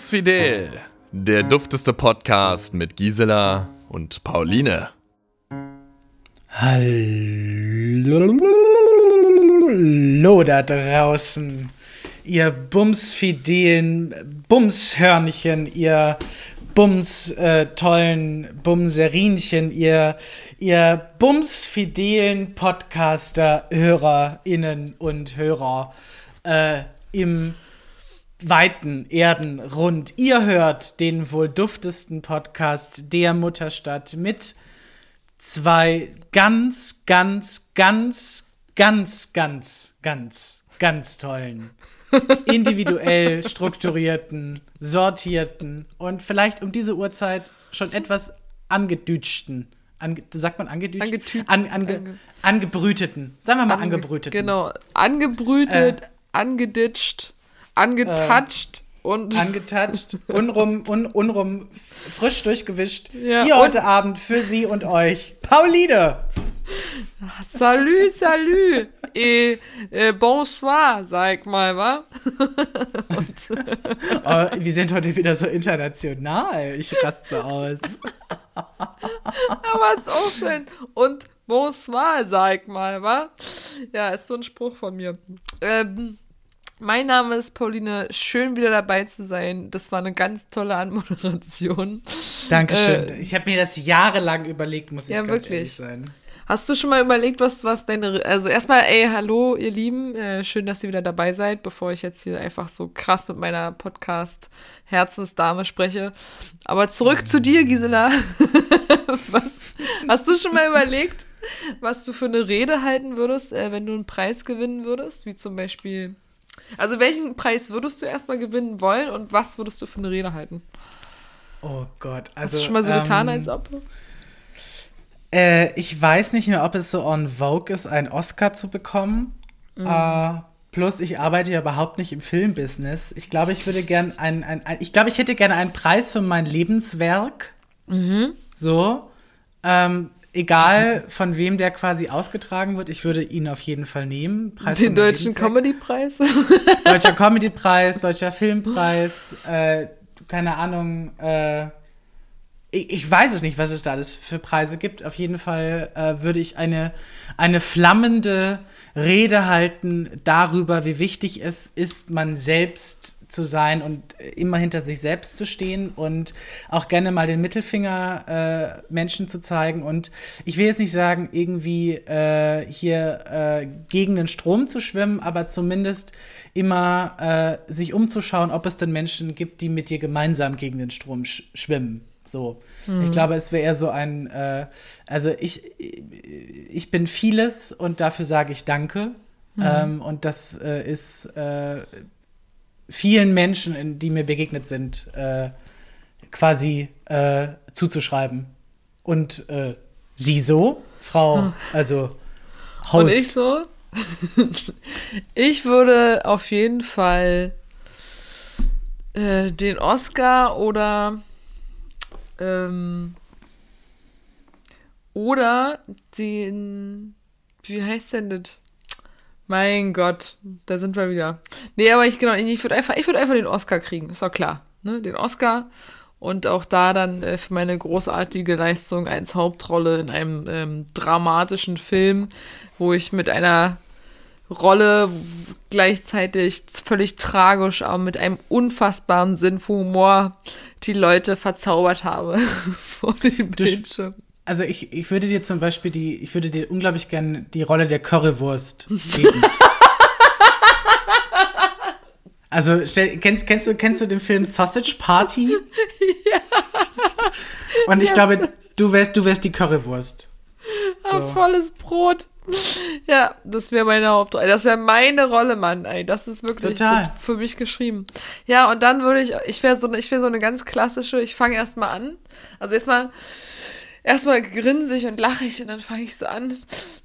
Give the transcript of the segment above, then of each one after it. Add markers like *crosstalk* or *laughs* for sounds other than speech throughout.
Bumsfidel, der dufteste Podcast mit Gisela und Pauline. Hallo da draußen, ihr bumsfidelen Bumshörnchen, ihr Bums äh, tollen Bumserinchen, ihr, ihr bumsfidelen Podcaster, HörerInnen und Hörer äh, im weiten Erdenrund. Ihr hört den wohl duftesten Podcast der Mutterstadt mit zwei ganz, ganz, ganz, ganz, ganz, ganz, ganz tollen, *laughs* individuell strukturierten, sortierten und vielleicht um diese Uhrzeit schon etwas angedütschten. Ange, sagt man angedütscht? Angetüt. An, ange, Ange- angebrüteten. Sagen wir mal Ange- angebrüteten. Genau. Angebrütet, Äh. angeditscht, angetatscht und *laughs* angetatscht, unrum, un, unrum, frisch durchgewischt. Ja, Hier heute Abend für Sie und euch, Pauline. Salut, salut. Et, äh, bonsoir, sag mal, wa? *laughs* Oh, wir sind heute wieder so international. Ich raste aus. *laughs* Aber ist auch schön. Und bonsoir, sag mal, wa? Ja, ist so ein Spruch von mir. Ähm, mein Name ist Pauline. Schön wieder dabei zu sein. Das war eine ganz tolle Anmoderation. Dankeschön. Äh, ich habe mir das jahrelang überlegt, muss ich Ja, ganz wirklich. ehrlich sein. Hast du schon mal überlegt, was, was deine. Also, erstmal, ey, hallo, ihr Lieben. Äh, schön, dass ihr wieder dabei seid, bevor ich jetzt hier einfach so krass mit meiner Podcast-Herzensdame spreche. Aber zurück zu dir, Gisela. *laughs* was, hast du schon mal überlegt, was du für eine Rede halten würdest, äh, wenn du einen Preis gewinnen würdest? Wie zum Beispiel. Also, welchen Preis würdest du erstmal gewinnen wollen und was würdest du für eine Rede halten? Oh Gott. Hast Also, du schon mal so getan, ähm, als ob? Äh, ich weiß nicht mehr, ob es so on Vogue ist, einen Oscar zu bekommen. Mhm. Äh, plus, ich arbeite ja überhaupt nicht im Filmbusiness. Ich glaube, ich würde gern ein, ein, ein ich glaube, ich hätte gerne einen Preis für mein Lebenswerk. Mhm. So. Ähm, egal von wem der quasi ausgetragen wird, ich würde ihn auf jeden Fall nehmen. Preis Den deutschen. Comedy-Preis? Deutscher Comedypreis, Deutscher Filmpreis, äh, keine Ahnung, äh, ich, ich weiß es nicht, was es da alles für Preise gibt. Auf jeden Fall äh, würde ich eine, eine flammende Rede halten darüber, wie wichtig es ist, man selbst zu sein und immer hinter sich selbst zu stehen und auch gerne mal den Mittelfinger äh, Menschen zu zeigen. Und ich will jetzt nicht sagen, irgendwie äh, hier äh, gegen den Strom zu schwimmen, aber zumindest immer äh, sich umzuschauen, ob es denn Menschen gibt, die mit dir gemeinsam gegen den Strom sch schwimmen. So. Ich glaube, es wäre eher so ein, äh, also ich, ich bin vieles und dafür sage ich Danke. Ähm, und das äh, ist äh, vielen Menschen, die mir begegnet sind, äh, quasi äh, zuzuschreiben. Und äh, sie so, Frau, also Und ich so? *laughs* ich würde auf jeden Fall äh, den Oscar oder ähm, oder den wie heißt denn das? Mein Gott, da sind wir wieder. Nee, aber ich genau, ich würde einfach, ich würde einfach den Oscar kriegen, ist doch klar. Ne? Den Oscar und auch da dann äh, für meine großartige Leistung als Hauptrolle in einem ähm, dramatischen Film, wo ich mit einer Rolle gleichzeitig völlig tragisch, aber mit einem unfassbaren Sinn für Humor die Leute verzaubert habe *laughs* vor dem Bildschirm. Also ich, ich würde dir zum Beispiel die, ich würde dir unglaublich gerne die Rolle der Currywurst geben. *laughs* Also stell, kennst, kennst, du, kennst du den Film Sausage Party? *laughs* ja. Und ich glaube, du wärst, du wärst die Currywurst. Ah, volles Brot. Ja, das wäre meine Hauptrolle. Das wäre meine Rolle, Mann. Ey, das ist wirklich Total. für mich geschrieben. Ja, und dann würde ich, ich wäre so, ich wäre so eine ganz klassische, ich fange erstmal an. Also erstmal, erstmal grinse ich und lache ich und dann fange ich so an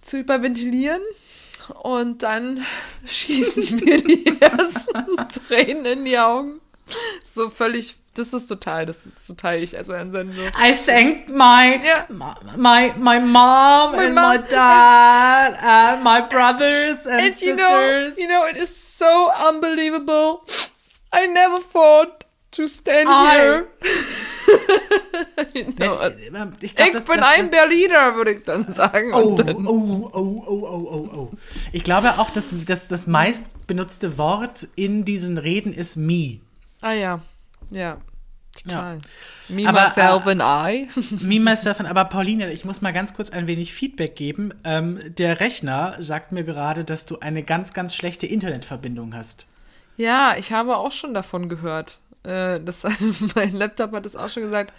zu hyperventilieren. Und dann *laughs* schießen mir die *laughs* ersten Tränen in die Augen. So völlig, das ist total, das ist total ich als dann so. I thank my Ja. my my mom and my mom. dad and my brothers and, And you sisters. know, you know, it is so unbelievable. I never thought to stand I- here. *laughs* Genau. äh, ich, glaub, Ich das- bin das- ein Berliner, würde ich dann sagen. Oh, dann, oh, oh, oh, oh, oh, oh. Ich glaube auch, dass, dass das meist benutzte Wort in diesen Reden ist me. ah ja, ja, total. Me, Aber, myself äh, and I. *laughs* Me, myself, and- aber Pauline, ich muss mal ganz kurz ein wenig Feedback geben. Ähm, der Rechner sagt mir gerade, dass du eine ganz, ganz schlechte Internetverbindung hast. Ja, ich habe auch schon davon gehört. Äh, Das, *laughs* mein Laptop hat es auch schon gesagt.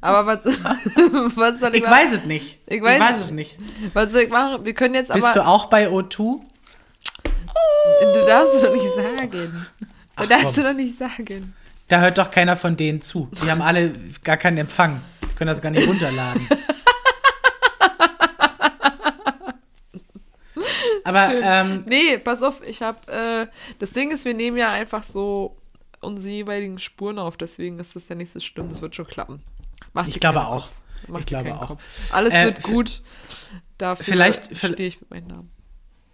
Aber was, *laughs* *laughs* was soll ich, Ich machen? weiß es nicht. Ich weiß- ich weiß es nicht. Was soll ich machen? Wir können jetzt Bist aber. du auch bei O2? Du darfst es doch nicht sagen. Ach, Du darfst du doch nicht sagen. Da hört doch keiner von denen zu. Die haben alle gar keinen Empfang. Die können das gar nicht runterladen. Aber ähm, Nee, pass auf, ich hab, äh, das Ding ist, wir nehmen ja einfach so unsere jeweiligen Spuren auf, deswegen ist das ja nicht so schlimm, das wird schon klappen. Mach ich glaube auch. Ich glaube auch. Kopf. Alles Äh, wird gut. Dafür vielleicht- vi- stehe ich mit meinem Namen.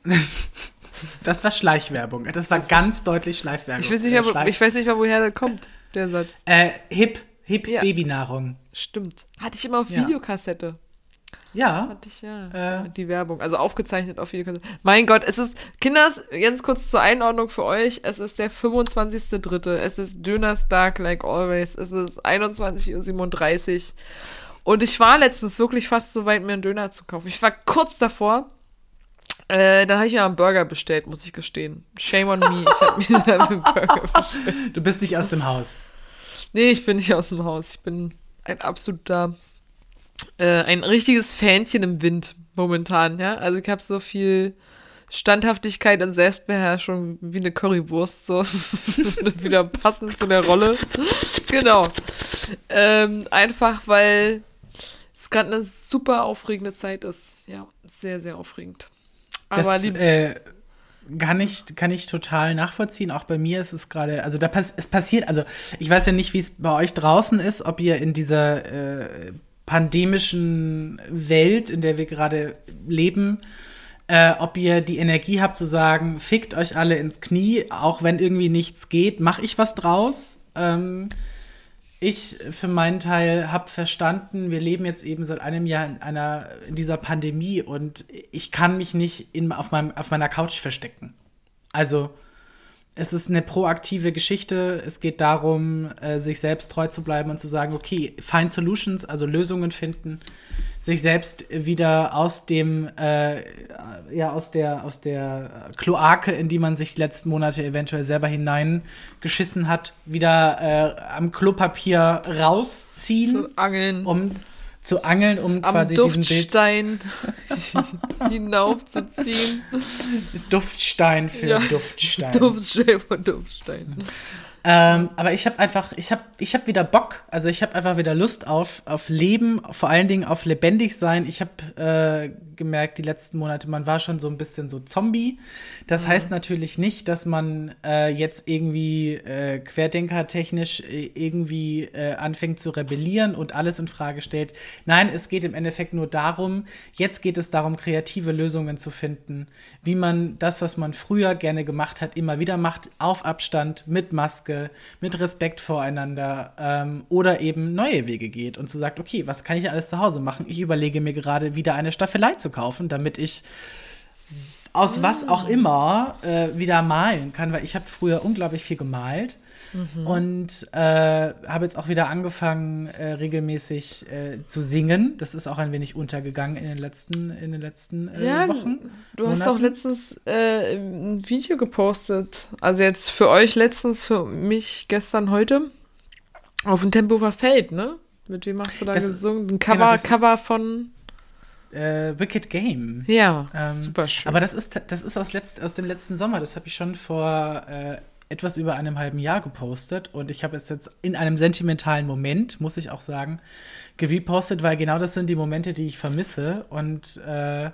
*laughs* Das war Schleichwerbung. Das war ganz deutlich Schleichwerbung. Ich weiß nicht Äh, mehr, wo- Schleich- ich weiß nicht mehr, woher der kommt, der Satz. äh, hip, hip Ja. Babynahrung. Stimmt. Hatte ich immer auf Ja. Videokassette. Ja. Hatte ich ja. Äh. Die Werbung. Also aufgezeichnet auf Videokassette. Mein Gott, es ist, Kinders, ganz kurz zur Einordnung für euch. Es ist der 25.3. Es ist Dönerstag, like always. Es ist 21.37 Uhr. Und ich war letztens wirklich fast so weit, mir einen Döner zu kaufen. Ich war kurz davor. Äh, dann habe ich mir einen Burger bestellt, muss ich gestehen. Shame on me. Ich habe mir *laughs* einen Burger bestellt. Du bist nicht aus dem Haus. Nee, ich bin nicht aus dem Haus. Ich bin ein absoluter, äh, ein richtiges Fähnchen im Wind momentan, ja. Also ich habe so viel Standhaftigkeit und Selbstbeherrschung wie eine Currywurst, so *laughs* wieder passend zu der Rolle. Genau. Ähm, einfach weil es gerade eine super aufregende Zeit ist. Ja, sehr, sehr aufregend. Aber Das die, äh, kann, ich, kann ich total nachvollziehen. Auch bei mir ist es gerade, also da pass es passiert, also ich weiß ja nicht, wie es bei euch draußen ist, ob ihr in dieser äh, pandemischen Welt, in der wir gerade leben, äh, ob ihr die Energie habt zu sagen, fickt euch alle ins Knie, auch wenn irgendwie nichts geht, mache ich was draus. Ähm, ich für meinen Teil habe verstanden, wir leben jetzt eben seit einem Jahr in einer in dieser Pandemie und ich kann mich nicht in, auf, meinem, auf meiner Couch verstecken. Also es ist eine proaktive Geschichte. Es geht darum, äh, sich selbst treu zu bleiben und zu sagen, okay, find solutions, also Lösungen finden, sich selbst wieder aus dem, äh, ja, aus der, aus der Kloake, in die man sich die letzten Monate eventuell selber hineingeschissen hat, wieder äh, am Klopapier rausziehen, zu angeln. um zu angeln, um am quasi diesen Bild Duftstein *laughs* hinaufzuziehen. Duftstein für Ja. Duftstein. Duftstein von Duftstein. *laughs* Ähm, aber ich habe einfach, ich habe ich hab wieder Bock, also ich habe einfach wieder Lust auf, auf Leben, vor allen Dingen auf lebendig sein. Ich habe äh, gemerkt, die letzten Monate, man war schon so ein bisschen so Zombie. Das heißt natürlich nicht, dass man äh, jetzt irgendwie äh, querdenkertechnisch äh, irgendwie äh, anfängt zu rebellieren und alles in Frage stellt. Nein, es geht im Endeffekt nur darum, jetzt geht es darum, kreative Lösungen zu finden, wie man das, was man früher gerne gemacht hat, immer wieder macht, auf Abstand, mit Maske, mit Respekt voreinander ähm, oder eben neue Wege geht und so sagt, okay, was kann ich alles zu Hause machen? Ich überlege mir gerade wieder eine Staffelei zu kaufen, damit ich aus was auch immer äh, wieder malen kann, weil ich habe früher unglaublich viel gemalt und äh, habe jetzt auch wieder angefangen äh, regelmäßig äh, zu singen. Das ist auch ein wenig untergegangen in den letzten in den letzten äh, Ja, Wochen. Du hast auch Monaten. letztens äh, ein Video gepostet. Also jetzt für euch letztens, für mich gestern, heute. Auf dem Tempelhofer Feld, ne? Mit wem hast du da Das- gesungen? Ein genau, Cover, ist- Cover von. Äh, Wicked Game. Ja, Ähm, super schön. Aber das ist, das ist aus, letzt, aus dem letzten Sommer. Das habe ich schon vor äh, etwas über einem halben Jahr gepostet. Und ich habe es jetzt in einem sentimentalen Moment, muss ich auch sagen, gerepostet, weil genau das sind die Momente, die ich vermisse. Und äh,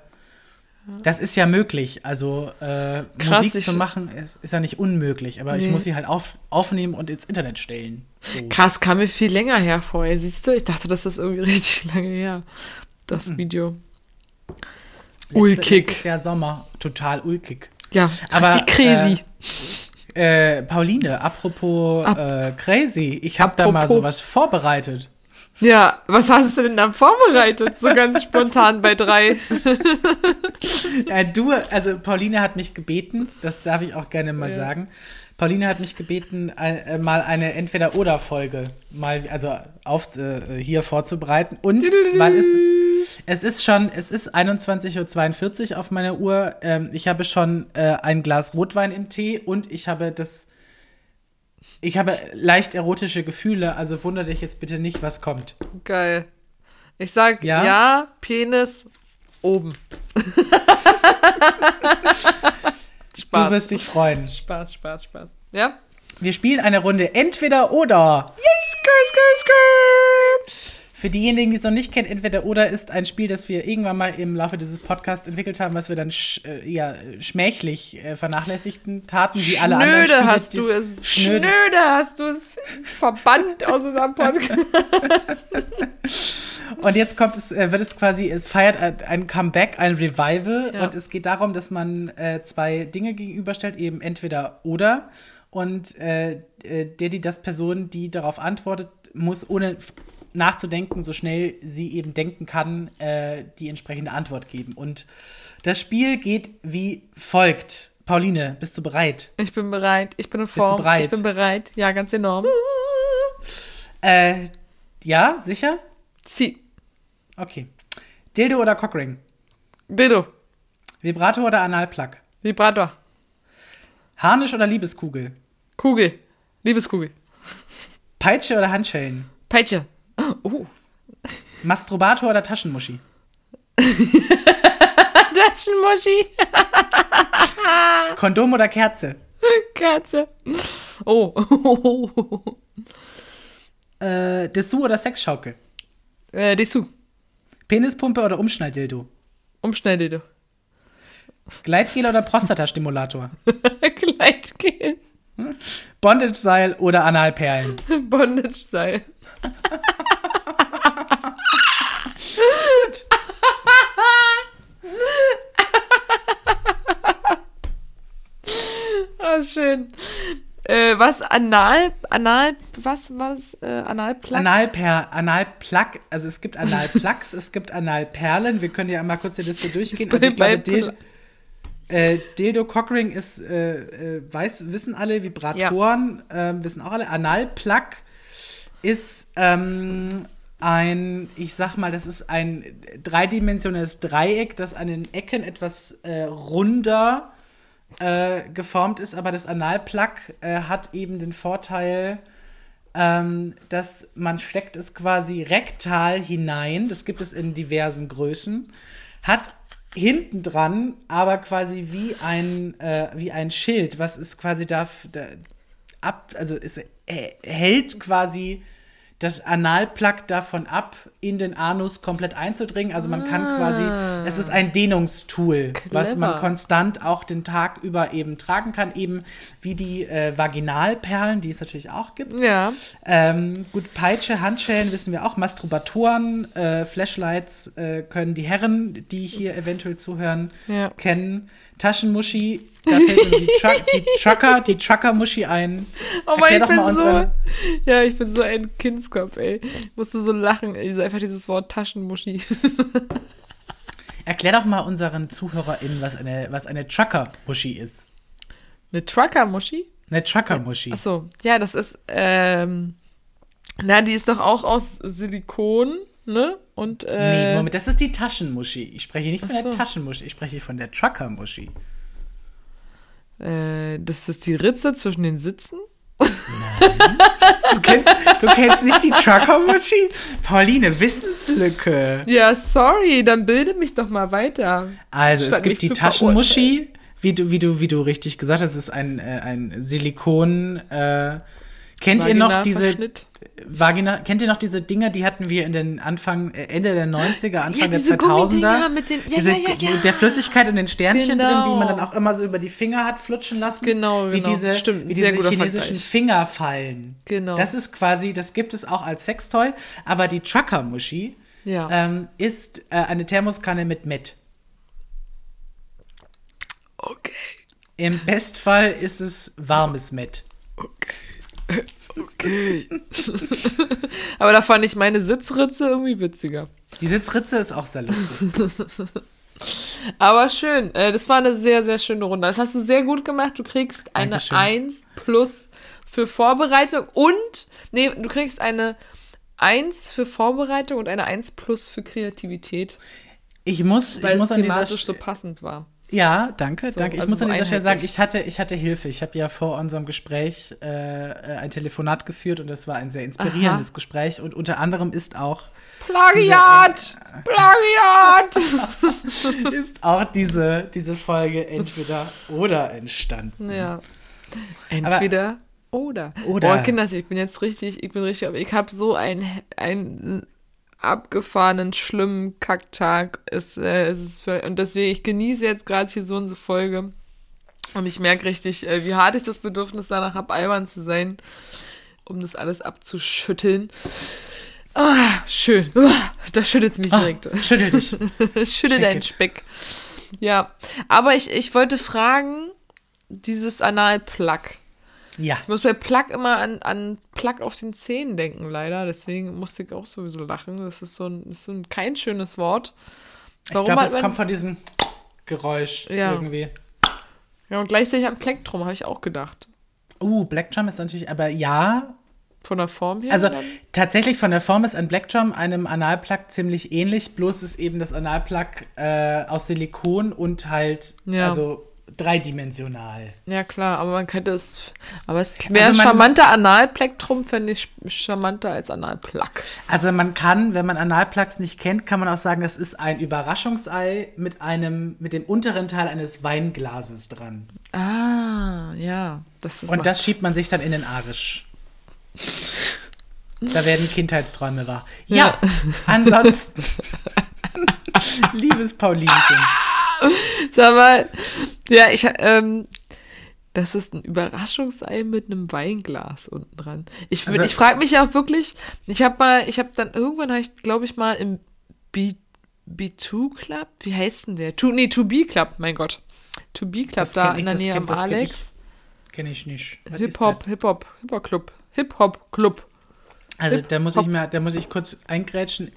das ist ja möglich. Also äh, Krass, Musik ich- zu machen ist, ist ja nicht unmöglich. Aber ich Nee. muss sie halt auf, aufnehmen und ins Internet stellen. So. Krass, kam mir viel länger her vorher, siehst du? Ich dachte, das ist irgendwie *laughs* richtig lange her. Das Mhm. Video. Letzte- Ulkig. Letztes Jahr Sommer. Total ulkig. Ja, Aber, die crazy. Äh, Pauline, apropos äh, crazy, ich habe da mal sowas vorbereitet. Ja, was hast du denn da vorbereitet? So ganz spontan bei drei. *laughs* Äh, du, also Pauline hat mich gebeten, das darf ich auch gerne mal Ja. sagen. Pauline hat mich gebeten, ein, äh, mal eine Entweder-Oder-Folge mal, also auf, äh, hier vorzubereiten. Und weil es, es ist schon, es ist 21.42 Uhr auf meiner Uhr. Ähm, ich habe schon äh, ein Glas Rotwein im Tee und ich habe das, ich habe leicht erotische Gefühle, also wundere dich jetzt bitte nicht, was kommt. Geil. Ich sag Ja? ja, Penis oben. Du Spaß. wirst dich freuen. Spaß, Spaß, Spaß. Ja? Wir spielen eine Runde Entweder-Oder. Skr, skr, skr. Für diejenigen, die es noch nicht kennen, entweder oder ist ein Spiel, das wir irgendwann mal im Laufe dieses Podcasts entwickelt haben, was wir dann sch äh, ja, schmächlich äh, vernachlässigten taten, wie alle anderen Schnöde Spiele. hast du es. Schnöde. Schnöde hast du es verbannt aus unserem Podcast. *laughs* Und jetzt kommt es, äh, wird es quasi, es feiert ein- Comeback, ein Revival. Ja. Und es geht darum, dass man äh, zwei Dinge gegenüberstellt, eben entweder oder. Und äh, äh, der, die das Person, die darauf antwortet, muss ohne nachzudenken, so schnell sie eben denken kann, äh, die entsprechende Antwort geben. Und das Spiel geht wie folgt. Pauline, bist du bereit? Ich bin bereit. Ich bin in du Form. bereit? Ich bin bereit. Ja, ganz enorm. Äh, ja, sicher? Zieh. Okay. Dildo oder Cockring? Dildo. Vibrator oder Analplug? Vibrator. Harnisch oder Liebeskugel? Kugel. Liebeskugel. Peitsche oder Handschellen? Peitsche. Oh. Masturbator oder Taschenmuschi? *laughs* Taschenmuschi. *laughs* Kondom oder Kerze? Katze. Oh. *laughs* Äh, Dessous oder Sexschaukel? Äh, Dessous. Penispumpe oder Umschnalldildo? Umschnelldildo. Gleitgel oder Prostatastimulator? Kleidgel. *laughs* Bondage-Seil oder Analperlen? *laughs* Bondage-Seil. *laughs* oh, schön. Äh, was? Anal? Anal? Was war das? Äh, Analplug? Analper, Analplug, also es gibt Analplugs, es gibt Analperlen. Wir können ja einmal kurz die Liste durchgehen. Also ich glaube, Dil äh, Dildo Cockring ist, äh, äh, weiß, wissen alle, Vibratoren ähm, wissen auch alle. Analplug ist ähm, ein, ich sag mal, das ist ein dreidimensionales Dreieck, das an den Ecken etwas äh, runder äh, geformt ist, aber das Analplug äh, hat eben den Vorteil, ähm, dass man steckt es quasi rektal hinein, das gibt es in diversen Größen, hat hinten dran aber quasi wie ein, äh, wie ein Schild, was ist quasi da, da ab, also es äh, hält quasi das Analplug davon ab, in den Anus komplett einzudringen. Also man kann quasi, es ist ein Dehnungstool, was man Clever. konstant auch den Tag über eben tragen kann, eben wie die äh, Vaginalperlen, die es natürlich auch gibt. Ja. Ähm, gut, Peitsche, Handschellen wissen wir auch, Masturbatoren, äh, Flashlights äh, können die Herren, die hier eventuell zuhören, Ja. kennen. Taschenmuschi, da fällt die, Truck, die Trucker, die Trucker-Muschi ein. Oh Mann, Erklär ich bin so. unsere- Ja, ich bin so ein Kindskopf, ey. Ich musste so lachen, ey. Einfach dieses Wort Taschenmuschi. *laughs* Erklär doch mal unseren ZuhörerInnen, was eine, was eine Trucker-Muschi ist. Eine Trucker-Muschi? Eine Trucker-Muschi. Achso, ja, das ist, ähm, na, die ist doch auch aus Silikon, ne? Und, äh, Nee, Moment, das ist die Taschenmuschi. Ich spreche nicht von Ach der so. Taschenmuschi, ich spreche von der Trucker-Muschi. äh, das ist die Ritze zwischen den Sitzen. Du kennst, du kennst nicht die Trucker-Muschi? Pauline, Wissenslücke. Ja, sorry, dann bilde mich doch mal weiter. Also, es gibt die Taschenmuschi, wie du, wie, du, wie du richtig gesagt hast, es ist ein, äh, ein Silikon. Äh, kennt ihr noch diese Vagina-Verschnitt. Vagina? Kennt ihr noch diese Dinger, die hatten wir in den Anfang, äh, Ende der 90er, Anfang der diese 2000er? Gummidinger mit den- ja, diese, ja, ja, ja. Mit der Flüssigkeit und den Sternchen Genau. drin, die man dann auch immer so über die Finger hat flutschen lassen. Genau, wie genau. Diese, Stimmt, wie diese chinesischen Vergleich. Fingerfallen. Genau. Das ist quasi, das gibt es auch als Sextoy, aber die Trucker-Muschi Ja. ähm, ist äh, eine Thermoskanne mit Met. Okay. Im Bestfall ist es warmes Met. Okay. Aber da fand ich meine Sitzritze irgendwie witziger. Die Sitzritze ist auch sehr lustig. *laughs* Aber schön. Äh, das war eine sehr, sehr schöne Runde. Das hast du sehr gut gemacht. Du kriegst eine Dankeschön. 1 plus für Vorbereitung und. Nee, du kriegst eine 1 für Vorbereitung und eine 1 plus für Kreativität. Ich muss, Weil ich muss es an dieser thematisch so St- passend war. Ja, danke, So, danke. Ich also muss an dieser Stelle sagen, ich hatte, ich hatte Hilfe. Ich habe ja vor unserem Gespräch äh, äh, ein Telefonat geführt und das war ein sehr inspirierendes Gespräch. Und unter anderem ist auch, Plagiat! Plagiat! *laughs* ist auch diese, diese Folge entweder oder entstanden. ja. Entweder oder. Oder. Boah, Kinders, ich bin jetzt richtig, ich bin richtig, aber ich habe so einen, einen abgefahrenen, schlimmen Kacktag. Es, äh, es ist für, und deswegen, ich genieße jetzt gerade hier so unsere Folge. Und ich merke richtig, äh, wie hart ich das Bedürfnis danach habe, albern zu sein, um das alles abzuschütteln. Ah, schön. Ah, da schüttelt es mich Ah, direkt. schüttel dich. *laughs* Schüttel deinen. Speck. Ja, aber ich, ich wollte fragen, dieses Analplug. Ja. Ich muss bei Plug immer an, an Plug auf den Zähnen denken, leider. Deswegen musste ich auch sowieso lachen. Das ist so ein, ist so ein kein schönes Wort. Ich glaube, es kommt von diesem Geräusch Ja. irgendwie. Ja, und gleichzeitig an Plektrum, habe ich auch gedacht. Uh, Black Drum ist natürlich, aber ja. Von der Form her. Also dann? tatsächlich von der Form ist ein Black Drum einem Analplug ziemlich ähnlich, bloß ist eben das Analplug äh, aus Silikon und halt Ja. also dreidimensional. Ja, klar, aber man könnte es. Aber es wäre Also man- charmanter Analplektrum, fände ich charmanter als Analplug. Also man kann, wenn man Analplugs nicht kennt, kann man auch sagen, das ist ein Überraschungsei mit einem, mit dem unteren Teil eines Weinglases dran. Ah, ja. Das ist Und das schiebt man sich dann in den Arisch. Da werden Kindheitsträume wahr. Ja, Ja. ansonsten. *laughs* Liebes Paulinchen. *laughs* Sag mal, ja, ich, ähm, das ist ein Überraschungsei mit einem Weinglas unten dran. Ich, Also- ich frage mich ja auch wirklich, ich habe mal, ich habe dann irgendwann, habe ich, glaube ich, mal im B, B2 Club, wie heißt denn der? To, nee, To Be Club, mein Gott. To Be Club, da kenn ich, in der Nähe kenn- am kenn Alex. Kenne ich nicht. Was ist Hip-Hop, Hip-Hop, Hip-Hop-Club. Hip-Hop-Club. das? Also Hip- da muss ich mal, da muss ich kurz eingrätschen,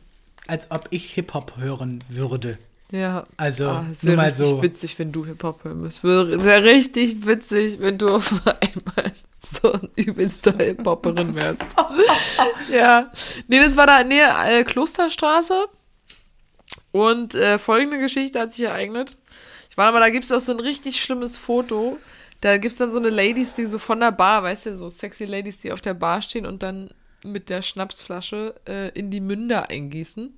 als ob ich Hip-Hop hören würde. Ja. Also, Ah, es wäre richtig so. witzig, wenn du Hip-Hop hören müsstest. Wäre wär richtig witzig, wenn du *laughs* auf einmal so ein übelster Hip-Hopperin wärst. *laughs* ja. Nee, das war da nähe äh, Klosterstraße. Und äh, folgende Geschichte hat sich ereignet. Ich war mal, da gibt es auch so ein richtig schlimmes Foto. Da gibt es dann so eine Ladies, die so von der Bar, weißt du, so sexy Ladies, die auf der Bar stehen und dann mit der Schnapsflasche äh, in die Münder eingießen.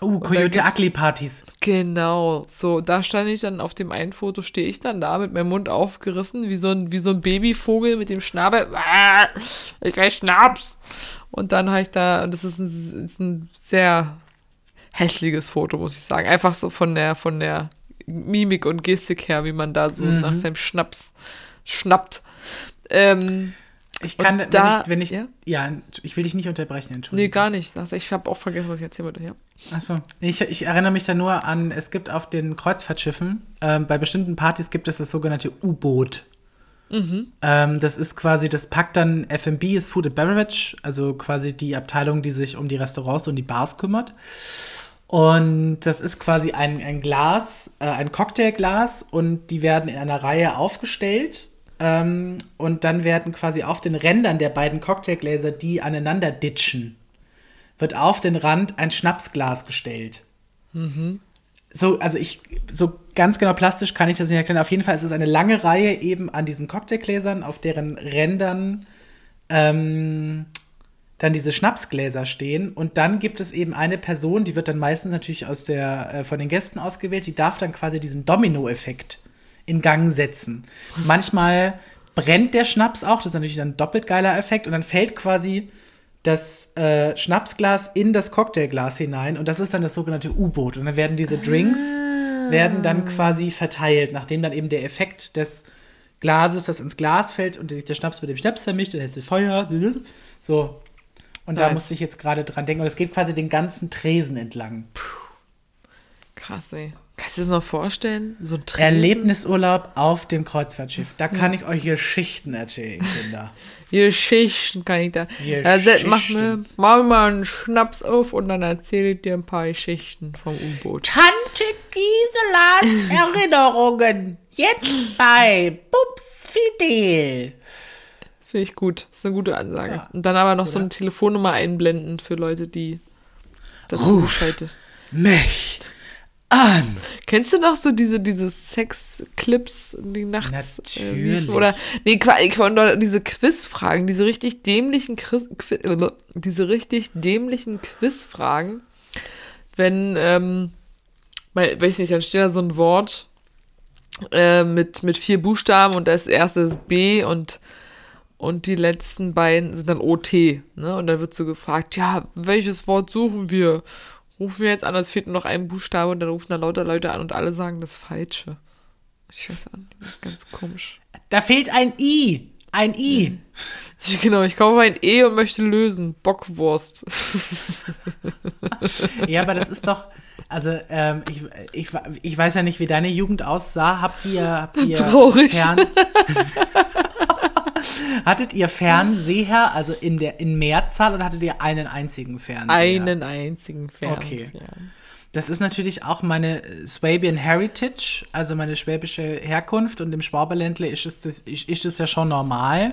Uh, da Coyote Ugly Partys. Genau, so, da stand ich dann auf dem einen Foto, stehe ich dann da mit meinem Mund aufgerissen, wie so ein, wie so ein Babyvogel mit dem Schnabel. Ah, Ich will Schnaps. Und dann habe ich da, und das ist ein, ist ein sehr hässliches Foto, muss ich sagen. Einfach so von der, von der Mimik und Gestik her, wie man da so Mhm. nach seinem Schnaps schnappt. Ähm, Ich kann, Und wenn da- ich, wenn ich, ja? ja? ich will dich nicht unterbrechen, nee, entschuldigung. gar nicht. Also ich habe auch vergessen, was ich erzählen wollte. Ja. Achso. Ich, ich erinnere mich da nur an, es gibt auf den Kreuzfahrtschiffen, ähm, bei bestimmten Partys gibt es das sogenannte U-Boot. Ähm, das ist quasi, das packt dann F&B, ist Food and Beverage, also quasi die Abteilung, die sich um die Restaurants und die Bars kümmert. Und das ist quasi ein, ein Glas, äh, ein Cocktailglas und die werden in einer Reihe aufgestellt. Ähm, und dann werden quasi auf den Rändern der beiden Cocktailgläser, die aneinander ditchen, wird auf den Rand ein Schnapsglas gestellt. So, also ich, so ganz genau plastisch kann ich das nicht erklären. Auf jeden Fall ist es eine lange Reihe eben an diesen Cocktailgläsern, auf deren Rändern ähm, dann diese Schnapsgläser stehen. Und dann gibt es eben eine Person, die wird dann meistens natürlich aus der, äh, von den Gästen ausgewählt, die darf dann quasi diesen Domino-Effekt in Gang setzen. Manchmal brennt der Schnaps auch, das ist natürlich dann ein doppelt geiler Effekt. Und dann fällt quasi das äh, Schnapsglas in das Cocktailglas hinein und das ist dann das sogenannte U-Boot. Und dann werden diese Drinks werden dann quasi verteilt, nachdem dann eben der Effekt des Glases, das ins Glas fällt und sich der Schnaps mit dem Schnaps vermischt und jetzt Feuer. So. Und da Nice. musste ich jetzt gerade dran denken. Und es geht quasi den ganzen Tresen entlang. Krass, ey. Kannst du dir das noch vorstellen? So ein Tresen? Erlebnisurlaub auf dem Kreuzfahrtschiff. Da kann ich euch Geschichten erzählen, Kinder. *laughs* Geschichten kann ich da. Ja, mach mir, mach mir mal einen Schnaps auf und dann erzähle ich dir ein paar Geschichten vom U-Boot. Tante Giselas *laughs* Erinnerungen. Jetzt bei Bubs Fidel. Finde ich gut. Das ist eine gute Ansage. Ja. Und dann aber noch so Oder? eine Telefonnummer einblenden für Leute, die Ruf. Mich an. Kennst du noch so diese, diese Sex-Clips, die nachts äh, Natürlich. liefen? Oder nee, oder diese Quizfragen, diese richtig dämlichen Quiz, Qui- äh, diese richtig dämlichen Quizfragen, wenn, ähm, weil, weiß nicht, dann steht da so ein Wort äh, mit, mit vier Buchstaben und das erste ist B und und die letzten beiden sind dann OT, ne? Und dann wird so gefragt, ja, welches Wort suchen wir? Rufen wir jetzt an, es fehlt nur noch ein Buchstabe und dann rufen da lauter Leute an und alle sagen das Falsche. Ich weiß auch nicht, ganz komisch. Da fehlt ein I. Ein I. Ich, genau, ich kaufe ein E und möchte lösen. Bockwurst. *laughs* Ja, aber das ist doch. Also, ähm, ich, ich, ich weiß ja nicht, wie deine Jugend aussah. Habt ihr, habt ihr *laughs* Traurig. Fern *laughs* *laughs* Hattet ihr Fernseher, also in der in Mehrzahl, oder hattet ihr einen einzigen Fernseher? Einen einzigen Fernseher. Okay. Das ist natürlich auch meine Swabian Heritage, also meine schwäbische Herkunft. Und im Schwaberländle ist es, das, ist, ist es ja schon normal,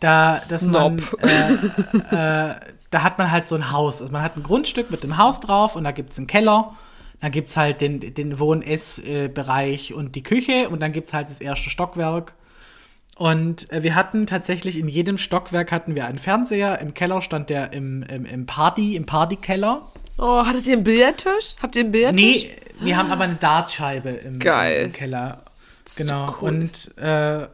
da, dass man, äh, äh, da hat man halt so ein Haus. Also man hat ein Grundstück mit dem Haus drauf und da gibt es einen Keller. Dann gibt es halt den, den Wohn-Ess-Bereich und die Küche und dann gibt es halt das erste Stockwerk. Und äh, wir hatten tatsächlich in jedem Stockwerk hatten wir einen Fernseher. Im Keller stand der im, im, im Party, im Partykeller. Oh, hattet ihr einen Billardtisch? Habt ihr einen Billardtisch? Nee, wir haben aber eine Dartscheibe im, Geil. im Keller. Genau. so cool. Und äh,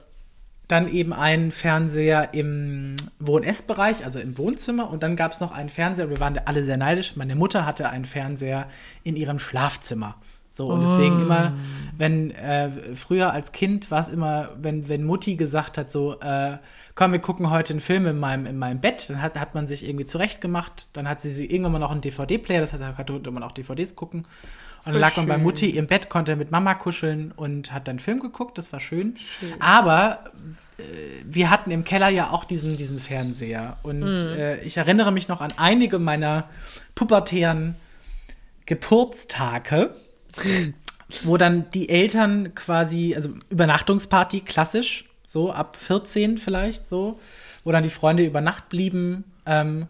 dann eben einen Fernseher im Wohn-Ess-Bereich, also im Wohnzimmer. Und dann gab es noch einen Fernseher. Wir waren da alle sehr neidisch. Meine Mutter hatte einen Fernseher in ihrem Schlafzimmer. So, und deswegen Oh. immer, wenn äh, früher als Kind war es immer, wenn, wenn Mutti gesagt hat, so, äh, komm, wir gucken heute einen Film in meinem, in meinem Bett, dann hat, hat man sich irgendwie zurechtgemacht, dann hat sie, sie irgendwann mal noch einen DVD-Player, das heißt, da konnte man auch DVDs gucken. Und dann lag man bei schön. Mutti im Bett, konnte mit Mama kuscheln und hat dann Film geguckt, das war schön. Aber äh, wir hatten im Keller ja auch diesen, diesen Fernseher. Und Mhm. äh, ich erinnere mich noch an einige meiner pubertären Geburtstage, wo dann die Eltern quasi, also Übernachtungsparty, klassisch, so ab 14 vielleicht so, wo dann die Freunde über Nacht blieben. Ähm,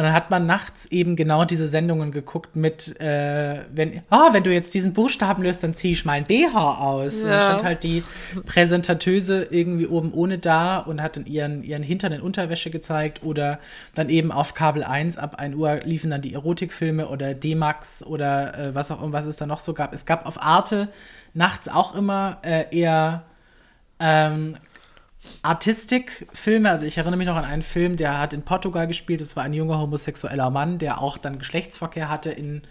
und dann hat man nachts eben genau diese Sendungen geguckt mit, äh, wenn, ah, wenn du jetzt diesen Buchstaben löst, dann ziehe ich mein BH aus. Und dann Ja. stand halt die Präsentatöse irgendwie oben ohne da und hat dann ihren, ihren Hintern in Unterwäsche gezeigt oder dann eben auf Kabel 1 ab 1 Uhr liefen dann die Erotikfilme oder D-Max oder äh, was auch immer, was es da noch so gab. Es gab auf Arte nachts auch immer äh, eher ähm, Artistikfilme, also ich erinnere mich noch an einen Film, der hat in Portugal gespielt, das war ein junger homosexueller Mann, der auch dann Geschlechtsverkehr hatte in,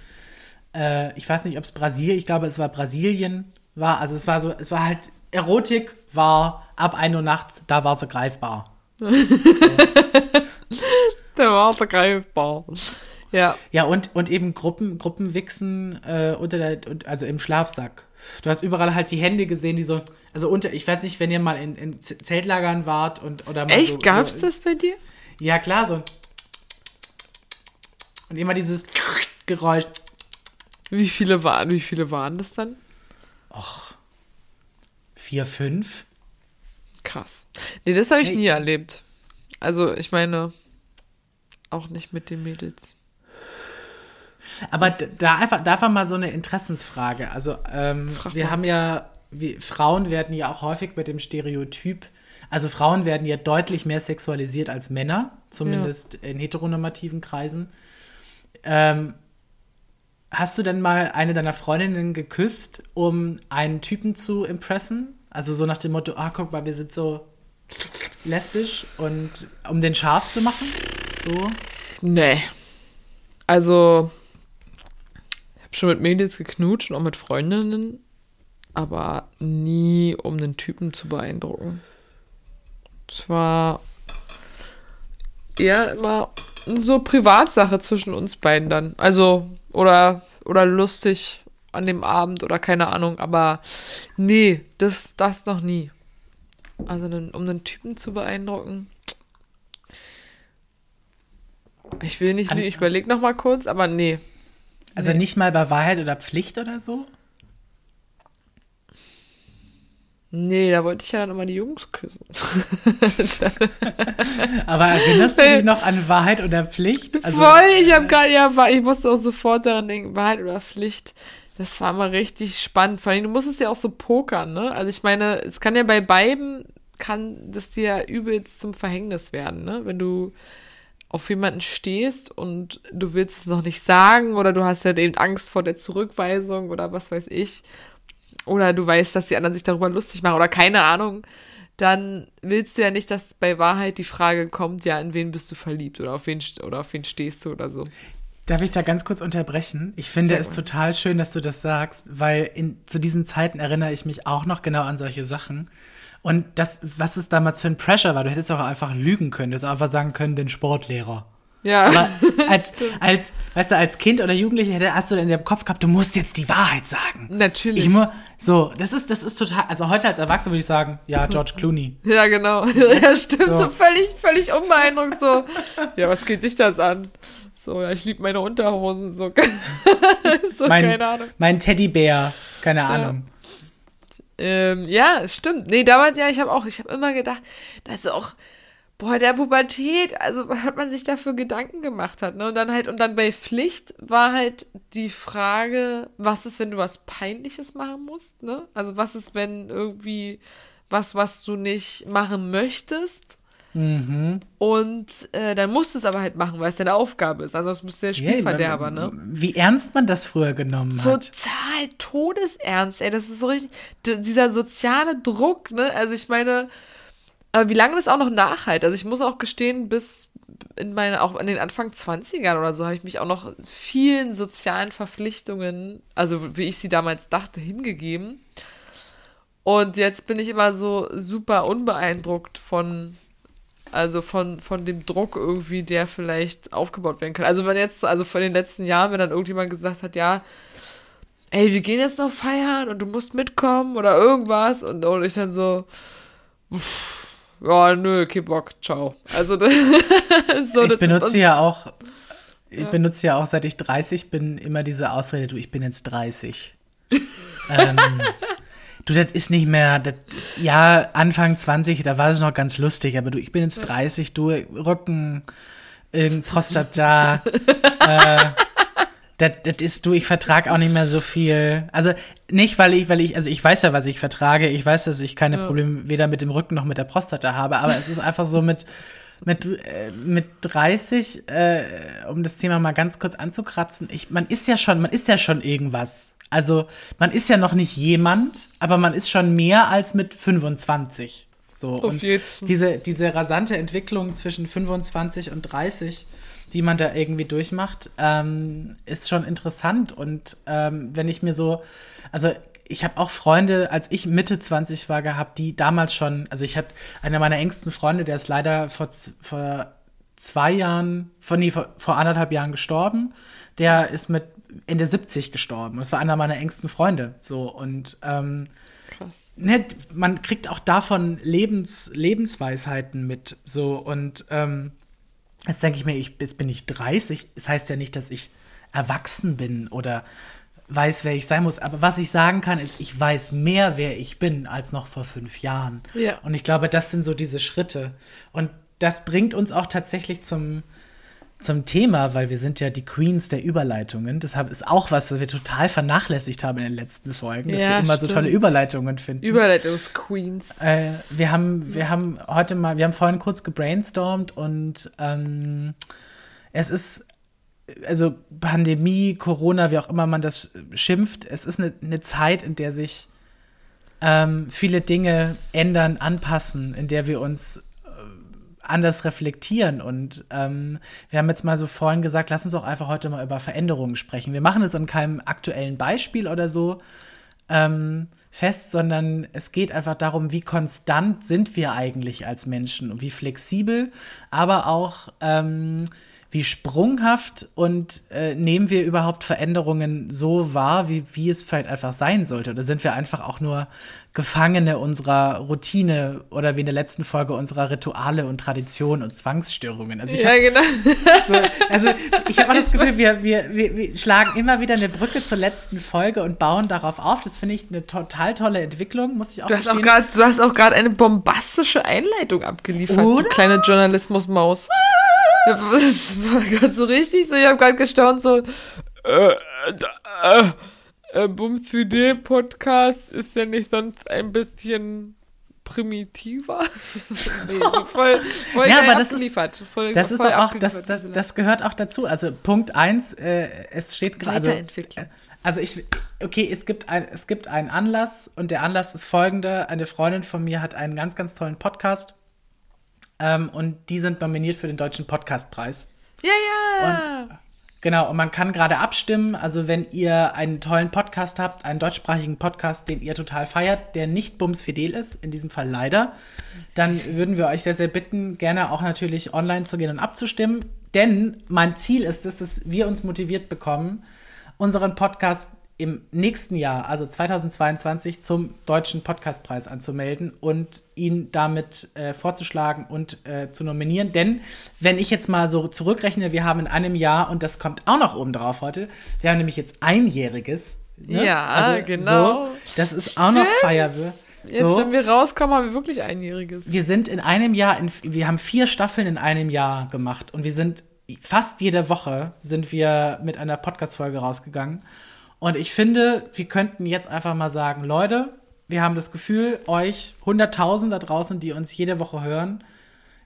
äh, ich weiß nicht, ob es Brasilien, ich glaube, es war Brasilien, war, also es war so, es war halt, Erotik war ab 1 Uhr nachts, da war sie greifbar. *laughs* Der war vergreifbar. Ja. Ja, und, und eben Gruppen, Gruppenwichsen äh, unter der, also im Schlafsack. Du hast überall halt die Hände gesehen, die so, also unter, ich weiß nicht, wenn ihr mal in, in Zeltlagern wart und oder mal Echt? so, Gab's so, das bei dir? Ja, klar, so. Und immer dieses Geräusch. Wie viele waren, wie viele waren das dann? Vier, fünf. Krass. Nee, das habe ich Hey. nie erlebt. Also, ich meine, auch nicht mit den Mädels. Aber da einfach, da einfach mal so eine Interessensfrage. Also, ähm, wir haben ja, wir, Frauen werden ja auch häufig mit dem Stereotyp, also Frauen werden ja deutlich mehr sexualisiert als Männer, zumindest in heteronormativen Kreisen. Ähm, hast du denn mal eine deiner Freundinnen geküsst, um einen Typen zu impressen? Also so nach dem Motto, ah, guck mal, wir sind so lesbisch und um den scharf zu machen? So? Nee. Also, schon mit Mädels geknutscht und auch mit Freundinnen, aber nie, um einen Typen zu beeindrucken. Es war eher immer so Privatsache zwischen uns beiden dann. Also, oder, oder lustig an dem Abend oder keine Ahnung, aber nee, das, das noch nie. Also, um einen Typen zu beeindrucken. Ich will nicht, An- ich überlege noch mal kurz, aber nee. Also nicht mal bei Wahrheit oder Pflicht oder so? Nee, da wollte ich ja dann immer die Jungs küssen. *laughs* Aber erinnerst du dich noch an Wahrheit oder Pflicht? Also, Voll, ich habe gerade, ja, ich musste auch sofort daran denken, Wahrheit oder Pflicht. Das war mal richtig spannend. Vor allem, du musstest ja auch so pokern, ne? Also ich meine, es kann ja bei beiden, kann das dir ja übelst zum Verhängnis werden, ne? Wenn du auf jemanden stehst und du willst es noch nicht sagen oder du hast halt eben Angst vor der Zurückweisung oder was weiß ich. Oder du weißt, dass die anderen sich darüber lustig machen oder keine Ahnung. Dann willst du ja nicht, dass bei Wahrheit die Frage kommt, ja, in wen bist du verliebt oder auf wen, oder auf wen stehst du oder so. Darf ich da ganz kurz unterbrechen? Ich finde Sehr es gerne. total schön, dass du das sagst, weil in, zu diesen Zeiten erinnere ich mich auch noch genau an solche Sachen. Und das, was es damals für ein Pressure war, du hättest auch einfach lügen können, du hättest einfach sagen können, den Sportlehrer. Ja. Aber *laughs* als, als, weißt du, als Kind oder Jugendliche hätte, hast du in deinem Kopf gehabt, du musst jetzt die Wahrheit sagen. Natürlich. Ich mu so, das ist, das ist total, also heute als Erwachsener würde ich sagen, ja, George Clooney. *laughs* Ja, genau. *laughs* Ja, stimmt. So, So. völlig, völlig unbeeindruckt. So, ja, was geht dich das an? So, ja, ich liebe meine Unterhosen. So, so Mein, keine Ahnung. mein Teddybär, keine Ahnung. Ähm, ja, stimmt. Nee, damals, ja, ich habe auch, ich habe immer gedacht, dass auch, boah, der Pubertät, also *laughs* hat man sich dafür Gedanken gemacht hat, ne? Und dann halt, und dann bei Pflicht war halt die Frage, was ist, wenn du was Peinliches machen musst, ne? Also was ist, wenn irgendwie was, was du nicht machen möchtest? Mhm. Und äh, dann musst du es aber halt machen, weil es deine Aufgabe ist. Also es bist du der Yeah, Spielverderber, ne? Wie ernst man das früher genommen hat. Total todesernst, ey. Das ist so richtig. Dieser soziale Druck, ne? Also ich meine, aber wie lange das auch noch nachhalt. Also ich muss auch gestehen, bis in meine, auch in den Anfang 20ern oder so, habe ich mich auch noch vielen sozialen Verpflichtungen, also wie ich sie damals dachte, hingegeben. Und jetzt bin ich immer so super unbeeindruckt von, also von, von dem Druck irgendwie, der vielleicht aufgebaut werden kann. Also wenn jetzt, also von den letzten Jahren, wenn dann irgendjemand gesagt hat, ja, ey, wir gehen jetzt noch feiern und du musst mitkommen oder irgendwas und, und ich dann so, pff, ja, nö, kein Bock, ciao. Also *laughs* das, so, ich das benutze und- ja auch, ich benutze ja auch, seit ich 30 bin, immer diese Ausrede, du, ich bin jetzt 30. *laughs* ähm, du, das ist nicht mehr, das, ja, Anfang 20, da war es noch ganz lustig, aber du, ich bin jetzt 30, du, Rücken, irgend Prostata, *laughs* äh, das, das ist du, ich vertrage auch nicht mehr so viel. Also nicht, weil ich, weil ich, also ich weiß ja, was ich vertrage. Ich weiß, dass ich keine Probleme weder mit dem Rücken noch mit der Prostata habe, aber es ist einfach so mit, mit, äh, mit 30, äh, um das Thema mal ganz kurz anzukratzen, ich, man ist ja schon, man ist ja schon irgendwas. Also man ist ja noch nicht jemand, aber man ist schon mehr als mit 25. So, Auf und Fall. diese, diese rasante Entwicklung zwischen 25 und 30, die man da irgendwie durchmacht, ähm, ist schon interessant. Und ähm, wenn ich mir so, also ich habe auch Freunde, als ich Mitte 20 war, gehabt, die damals schon, also ich hatte einer meiner engsten Freunde, der ist leider vor, vor zwei Jahren, vor, nee, vor, vor anderthalb Jahren gestorben. Der ist mit Ende 70 gestorben. Das war einer meiner engsten Freunde. So und ähm, Krass. ne, man kriegt auch davon Lebens, Lebensweisheiten mit. So und ähm, jetzt denke ich mir, ich, jetzt bin ich 30. Das heißt ja nicht, dass ich erwachsen bin oder weiß, wer ich sein muss. Aber was ich sagen kann, ist, ich weiß mehr, wer ich bin, als noch vor fünf Jahren. Ja. Und ich glaube, das sind so diese Schritte. Und das bringt uns auch tatsächlich zum, zum Thema, weil wir sind ja die Queens der Überleitungen. Das hab- ist auch was, was wir total vernachlässigt haben in den letzten Folgen, dass Ja, wir immer so stimmt. tolle Überleitungen finden. Überleitungsqueens. Äh, wir haben, wir haben heute mal, wir haben vorhin kurz gebrainstormt und ähm, es ist, also Pandemie, Corona, wie auch immer man das schimpft, es ist eine, eine Zeit, in der sich ähm, viele Dinge ändern, anpassen, in der wir uns anders reflektieren. Und ähm, wir haben jetzt mal so vorhin gesagt, lass uns doch einfach heute mal über Veränderungen sprechen. Wir machen es an keinem aktuellen Beispiel oder so, ähm, fest, sondern es geht einfach darum, wie konstant sind wir eigentlich als Menschen und wie flexibel, aber auch ähm, wie sprunghaft und äh, nehmen wir überhaupt Veränderungen so wahr, wie, wie es vielleicht einfach sein sollte? Oder sind wir einfach auch nur Gefangene unserer Routine oder wie in der letzten Folge unserer Rituale und Traditionen und Zwangsstörungen? Also ich Ja, hab, genau. so, also ich habe auch das Gefühl, wir, wir, wir, wir schlagen immer wieder eine Brücke zur letzten Folge und bauen darauf auf. Das finde ich eine total tolle Entwicklung, muss ich auch Du hast auch gestehen. gerade, du hast auch gerade eine bombastische Einleitung abgeliefert, Oder? du kleine Journalismusmaus. Das war gerade so richtig so, ich habe gerade gestaunt so, äh, äh, äh, Bums Podcast ist ja nicht sonst ein bisschen primitiver. *laughs* nee, *laughs* so voll, voll Ja, aber das ist- abgeliefert. voll, Das ist doch auch, das, das, das gehört auch dazu. Also Punkt eins, äh, es steht gerade. Also, Weiterentwicklung. also ich, okay, es gibt, ein, es gibt einen Anlass und der Anlass ist folgender. Eine Freundin von mir hat einen ganz, ganz tollen Podcast ähm, und die sind nominiert für den Deutschen Podcastpreis. Ja, ja. Genau, und man kann gerade abstimmen. Also, wenn ihr einen tollen Podcast habt, einen deutschsprachigen Podcast, den ihr total feiert, der nicht bumsfidel ist, in diesem Fall leider, dann würden wir euch sehr, sehr bitten, gerne auch natürlich online zu gehen und abzustimmen. Denn mein Ziel ist es, dass wir uns motiviert bekommen, unseren Podcast im nächsten Jahr, also 2022, zum Deutschen Podcastpreis anzumelden und ihn damit äh, vorzuschlagen und äh, zu nominieren. Denn wenn ich jetzt mal so zurückrechne, wir haben in einem Jahr, und das kommt auch noch oben drauf heute, wir haben nämlich jetzt einjähriges. ne? Ja, genau. So, das ist auch noch Stimmt. Feierwürfel. Jetzt, So. wenn wir rauskommen, haben wir wirklich einjähriges. Wir sind in einem Jahr, in, wir haben vier Staffeln in einem Jahr gemacht und wir sind fast jede Woche sind wir mit einer Podcast-Folge rausgegangen. Und ich finde, wir könnten jetzt einfach mal sagen, Leute, wir haben das Gefühl, euch 100.000 da draußen, die uns jede Woche hören,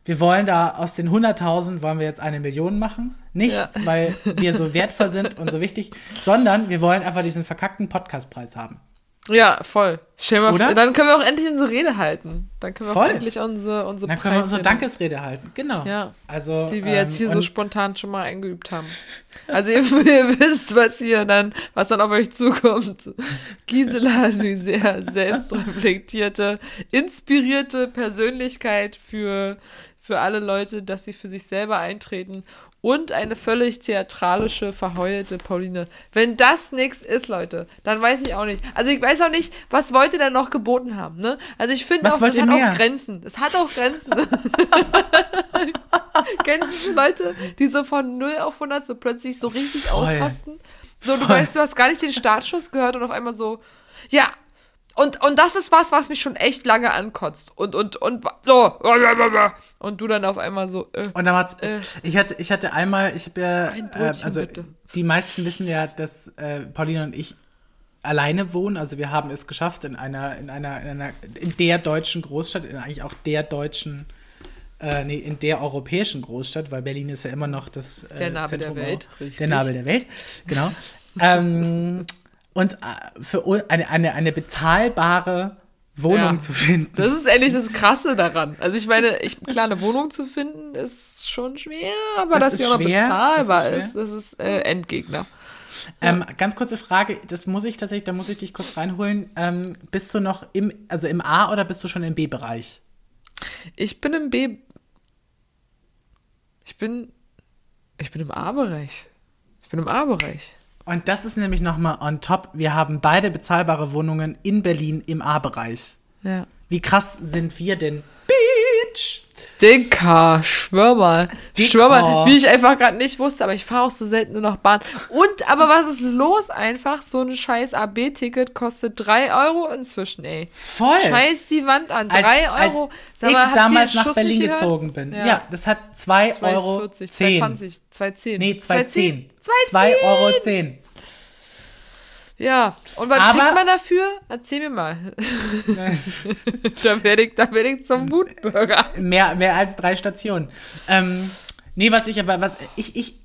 wir wollen da aus den 100.000 wollen wir jetzt eine Million machen. Nicht, Ja. weil wir so wertvoll sind und so wichtig, sondern wir wollen einfach diesen verkackten Podcastpreis haben. Ja, voll. Mal Oder? dann können wir auch endlich unsere Rede halten. Dann können wir Voll. auch endlich unsere, unsere Dann können wir unsere Dankesrede halten. Genau. Ja. Also, Die wir jetzt hier ähm, so spontan schon mal eingeübt haben. Also ihr, *laughs* ihr wisst, was hier dann, was dann auf euch zukommt. *laughs* Gisela, die sehr selbstreflektierte, inspirierte Persönlichkeit für, für alle Leute, dass sie für sich selber eintreten. Und eine völlig theatralische, verheulte Pauline. Wenn das nichts ist, Leute, dann weiß ich auch nicht. Also ich weiß auch nicht, was wollt ihr denn noch geboten haben, ne? Also ich finde auch, das hat mehr? auch Grenzen. Es hat auch Grenzen. *laughs* Kennst du Leute, die so von 0 auf 100 so plötzlich so richtig Voll. ausrasten? So, du Voll. weißt, du hast gar nicht den Startschuss gehört und auf einmal so, ja. Und, und das ist was, was mich schon echt lange ankotzt. Und, und, und, so. Und du dann auf einmal so, äh. Und dann hat's, Äh. ich hatte, ich hatte einmal, ich habe ja, Ein äh, Brötchen, also bitte. die meisten wissen ja, dass äh, Pauline und ich alleine wohnen. Also wir haben es geschafft in einer, in einer, in einer, in der deutschen Großstadt, in eigentlich auch der deutschen, äh, nee, in der europäischen Großstadt, weil Berlin ist ja immer noch das äh, Der Nabel der Zentrum Welt, auch-. Der Nabel der Welt, genau. ähm, und äh, für eine, eine, eine bezahlbare Wohnung Ja. zu finden. Das ist endlich das Krasse daran. Also ich meine, ich, klar, eine Wohnung zu finden ist schon schwer, aber Das dass sie auch noch bezahlbar das ist ist, das ist äh, Endgegner. Ähm, ganz kurze Frage, das muss ich tatsächlich, da muss ich dich kurz reinholen. Ähm, bist du noch im, also im A oder bist du schon im B-Bereich? Ich bin im B. Ich bin. Ich bin im A-Bereich. Ich bin im A-Bereich. Und das ist nämlich nochmal on top. Wir haben beide bezahlbare Wohnungen in Berlin im A-Bereich. Ja. Wie krass sind wir denn? Bitch! Dicker, schwör mal. Dicker. Schwör mal, wie ich einfach gerade nicht wusste, aber ich fahre auch so selten nur noch Bahn. Und, aber was ist los einfach? So ein scheiß AB-Ticket kostet 3 Euro inzwischen, ey. Voll! Scheiß die Wand an. Als- 3 Euro. Sag ich mal, damals nach Schuss Berlin gezogen bin. Ja, Ja. das hat 2 Euro 2,40, 10. 2,20, 2,10. Nee, 2,10. 2,10. 2 Euro 10. Ja, und was Aber- kriegt man dafür? Erzähl mir mal. *laughs* da werde ich, da werd ich zum Wutbürger. Mehr, mehr als drei Stationen. Ähm, nee, was ich aber, was ich, ich,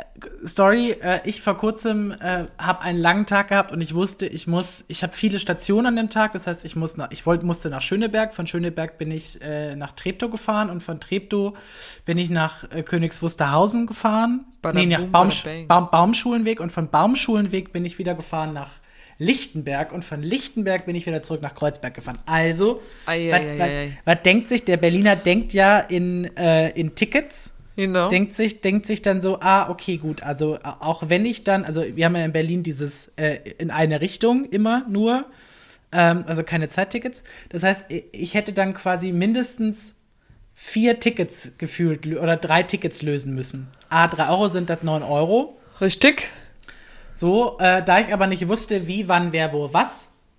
Story, äh, ich vor kurzem äh, habe einen langen Tag gehabt und ich wusste, ich muss, ich habe viele Stationen an dem Tag, das heißt, ich muss nach, ich wollte, musste nach Schöneberg, von Schöneberg bin ich äh, nach Treptow gefahren und von Treptow bin ich nach äh, Königs Wusterhausen gefahren. Bada nee, nach Baum. Baum, Baumschulenweg und von Baumschulenweg bin ich wieder gefahren nach Lichtenberg und von Lichtenberg bin ich wieder zurück nach Kreuzberg gefahren. Also, was, denkt sich der Berliner? Denkt ja in, äh, in Tickets. Genau. denkt sich, denkt sich dann so, ah, okay, gut, also auch wenn ich dann, also wir haben ja in Berlin dieses äh, in eine Richtung immer nur, ähm, also keine Zeittickets. Das heißt, ich hätte dann quasi mindestens vier Tickets gefühlt oder drei Tickets lösen müssen. A, drei Euro sind das neun Euro. Richtig. So, äh, da ich aber nicht wusste, wie, wann, wer, wo, was,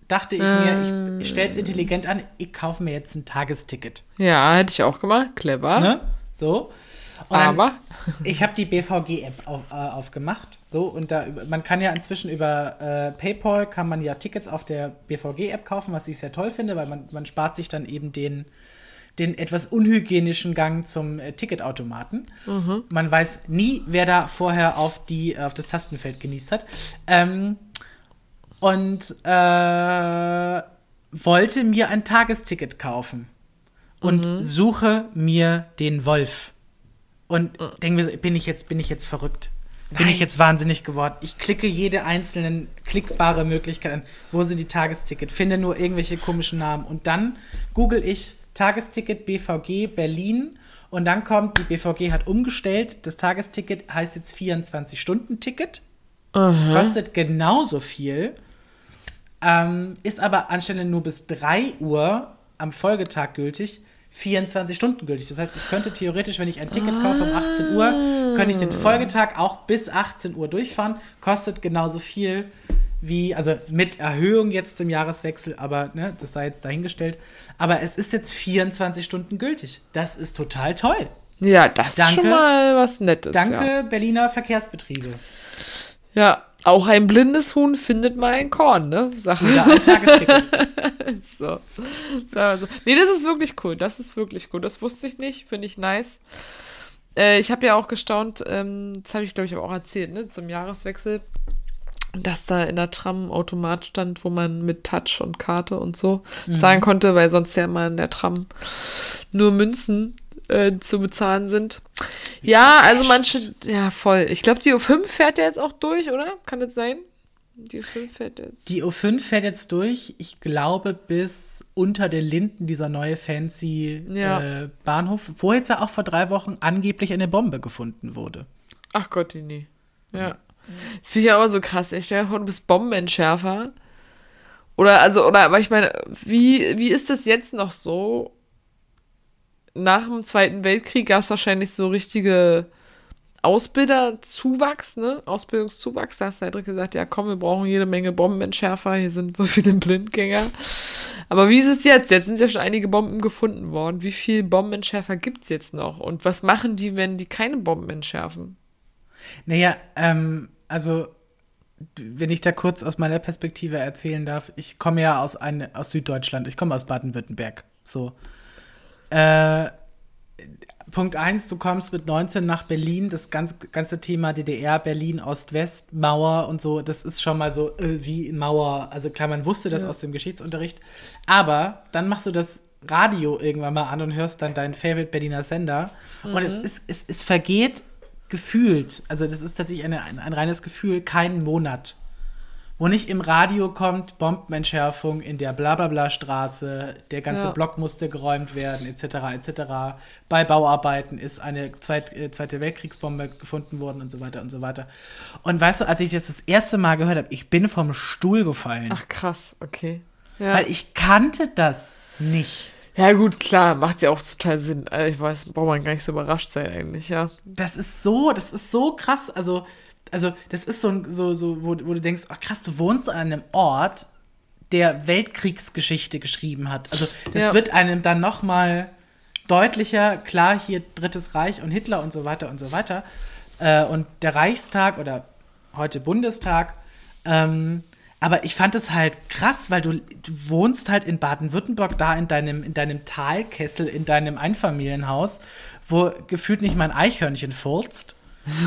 dachte ich mir, ich, ich stell's intelligent an, ich kaufe mir jetzt ein Tagesticket. Ja, hätte ich auch gemacht. Clever. Ne? So. Und dann- Aber. *laughs* ich habe die BVG-App auf, äh, aufgemacht. So, und da man kann ja inzwischen über äh, PayPal kann man ja Tickets auf der BVG-App kaufen, was ich sehr toll finde, weil man, man spart sich dann eben den, den etwas unhygienischen Gang zum äh, Ticketautomaten. Man weiß nie, wer da vorher auf, die, auf das Tastenfeld genießt hat. Ähm, und äh, wollte mir ein Tagesticket kaufen und suche mir den Wolf. Und denke mir, so, bin ich jetzt, bin ich jetzt verrückt? Bin ich jetzt wahnsinnig geworden? Ich klicke jede einzelnen klickbare Möglichkeit an. Wo sind die Tagesticket? Finde nur irgendwelche komischen Namen. Und dann google ich Tagesticket BVG Berlin. Und dann kommt, die BVG hat umgestellt. Das Tagesticket heißt jetzt 24-Stunden-Ticket. Kostet genauso viel. Ähm, ist aber anstelle nur bis 3 Uhr am Folgetag gültig, 24 Stunden gültig. Das heißt, ich könnte theoretisch, wenn ich ein Ticket kaufe um 18 Uhr, könnte ich den Folgetag auch bis 18 Uhr durchfahren. Kostet genauso viel wie, also mit Erhöhung jetzt zum Jahreswechsel, aber ne, das sei jetzt dahingestellt. Aber es ist jetzt 24 Stunden gültig. Das ist total toll. Ja, das ist Danke. schon mal was Nettes. Danke, Ja. Berliner Verkehrsbetriebe. ja, auch ein blindes Huhn findet mal ein Korn, ne? Sache. Wieder ein Tagesticket. *laughs* So. so also. Nee, das ist wirklich cool. Das ist wirklich cool. Das wusste ich nicht. Finde ich nice. Äh, ich habe ja auch gestaunt, ähm, das habe ich, glaube ich, auch erzählt, ne, zum Jahreswechsel, dass da in der Tram Automat stand, wo man mit Touch und Karte und so zahlen konnte, weil sonst ja immer in der Tram nur Münzen äh, zu bezahlen sind. Ja, also manche, ja, voll. Ich glaube, die U5 fährt ja jetzt auch durch, oder? Kann das sein? Die U5 fährt jetzt. Die U5 fährt jetzt durch, ich glaube, bis unter den Linden dieser neue fancy Ja. äh, Bahnhof, wo jetzt ja auch vor drei Wochen angeblich eine Bombe gefunden wurde. Ach Gott, die nie. Ja. Das finde ich ja auch so krass. Ich stelle mir vor, du bist Bombenentschärfer. Oder, also, oder, aber ich meine, wie, wie ist das jetzt noch so? Nach dem Zweiten Weltkrieg gab es wahrscheinlich so richtige Ausbilderzuwachs, ne? Ausbildungszuwachs. Da hast du halt gesagt, ja komm, wir brauchen jede Menge Bombenentschärfer, hier sind so viele Blindgänger. Aber wie ist es jetzt? Jetzt sind ja schon einige Bomben gefunden worden. Wie viele Bombenentschärfer gibt es jetzt noch? Und was machen die, wenn die keine Bomben entschärfen? Naja, ähm, also, wenn ich da kurz aus meiner Perspektive erzählen darf, ich komme ja aus, ein, aus Süddeutschland, ich komme aus Baden-Württemberg. So. Äh, Punkt 1, du kommst mit 19 nach Berlin, das ganze, ganze Thema DDR, Berlin, Ost-West, Mauer und so, das ist schon mal so äh, wie Mauer. Also klar, man wusste das aus dem Geschichtsunterricht. Aber dann machst du das Radio irgendwann mal an und hörst dann deinen Favorite Berliner Sender. Und es, ist, es, es vergeht gefühlt, also das ist tatsächlich eine, ein, ein reines Gefühl, keinen Monat wo nicht im Radio kommt, Bombenentschärfung in der Blablabla-Straße, der ganze Ja. Block musste geräumt werden, etc., etc. Bei Bauarbeiten ist eine Zweit, äh, Zweite Weltkriegsbombe gefunden worden und so weiter und so weiter. Und weißt du, als ich das das erste Mal gehört habe, ich bin vom Stuhl gefallen, Ach krass, okay. Ja. weil ich kannte das nicht. Ja gut, klar, macht ja auch total Sinn. Also ich weiß, braucht man gar nicht so überrascht sein eigentlich, ja. Das ist so, das ist so krass. Also, also das ist so, so, so wo, wo du denkst, ach krass, du wohnst an einem Ort, der Weltkriegsgeschichte geschrieben hat. Also das Ja. wird einem dann noch mal deutlicher, klar, hier Drittes Reich und Hitler und so weiter und so weiter. Äh, und der Reichstag oder heute Bundestag. Ähm, aber ich fand es halt krass, weil du, du wohnst halt in Baden-Württemberg da in deinem, in deinem Talkessel, in deinem Einfamilienhaus, wo gefühlt nicht mal ein Eichhörnchen furzt.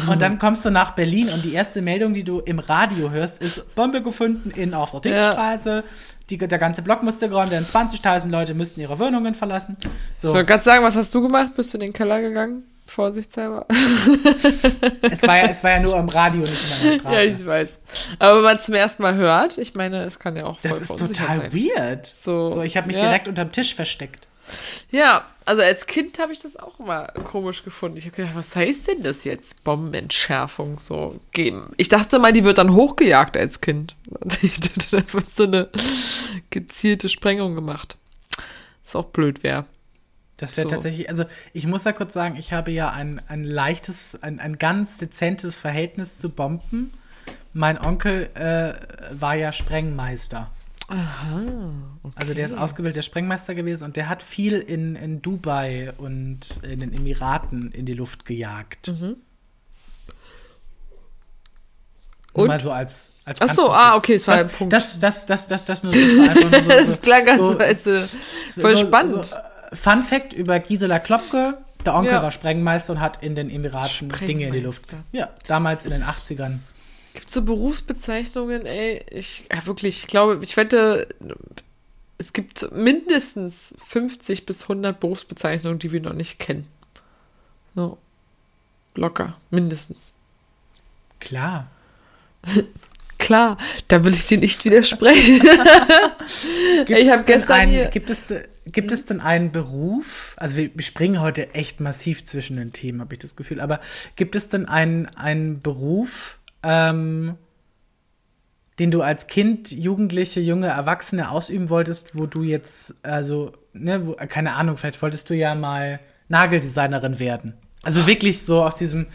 Und dann *laughs* kommst du nach Berlin und die erste Meldung, die du im Radio hörst, ist Bombe gefunden in auf der Dickstraße. Die, der ganze Block musste geräumt werden. 20.000 Leute müssten ihre Wohnungen verlassen. So, Ich wollte gerade sagen, was hast du gemacht? Bist du in den Keller gegangen? Vorsichtshalber. es, war ja, es war ja nur im Radio, nicht in der *laughs* Straße. ja, ich weiß. Aber wenn man es zum ersten Mal hört, ich meine, es kann ja auch voll das ist total sein. weird. So, So, ich habe mich ja. direkt unterm Tisch versteckt. Ja, also als Kind habe ich das auch immer komisch gefunden. Ich habe gedacht, was heißt denn das jetzt? Bombenentschärfung so geben. Ich dachte mal, die wird dann hochgejagt als Kind. *laughs* Da wird so eine gezielte Sprengung gemacht. Was auch blöd wäre. Das wäre So. tatsächlich, also ich muss da kurz sagen, ich habe ja ein, ein leichtes, ein, ein ganz dezentes Verhältnis zu Bomben. Mein Onkel äh, war ja Sprengmeister. Aha. Also der ist ausgebildeter Sprengmeister gewesen und der hat viel in, in Dubai und in den Emiraten in die Luft gejagt. Nur Und? Mal so als, als Ach so, ah, okay, es war das, ein Punkt. Das, das, das, das, das, nur, das war einfach nur so, *laughs* so, Das klang ganz so, so, als, äh, voll so, spannend. So, äh, Fun Fact über Gisela Klopke. Der Onkel Ja. war Sprengmeister und hat in den Emiraten Dinge in die Luft. Ja, damals in den 80ern. Gibt so Berufsbezeichnungen, ey, ich, ja, wirklich, ich glaube, ich wette, es gibt mindestens 50 bis 100 Berufsbezeichnungen, die wir noch nicht kennen. No. Locker, mindestens. Klar. *laughs* Klar, da will ich dir nicht widersprechen. *laughs* Gibt Ich es hab denn gestern einen, hier- gibt, es, gibt es denn einen Beruf, also wir, wir springen heute echt massiv zwischen den Themen, habe ich das Gefühl, aber gibt es denn einen, einen Beruf, ähm, den du als Kind, Jugendliche, junge Erwachsene ausüben wolltest, wo du jetzt, also, ne, wo, keine Ahnung, vielleicht wolltest du ja mal Nageldesignerin werden. Also wirklich so aus diesem,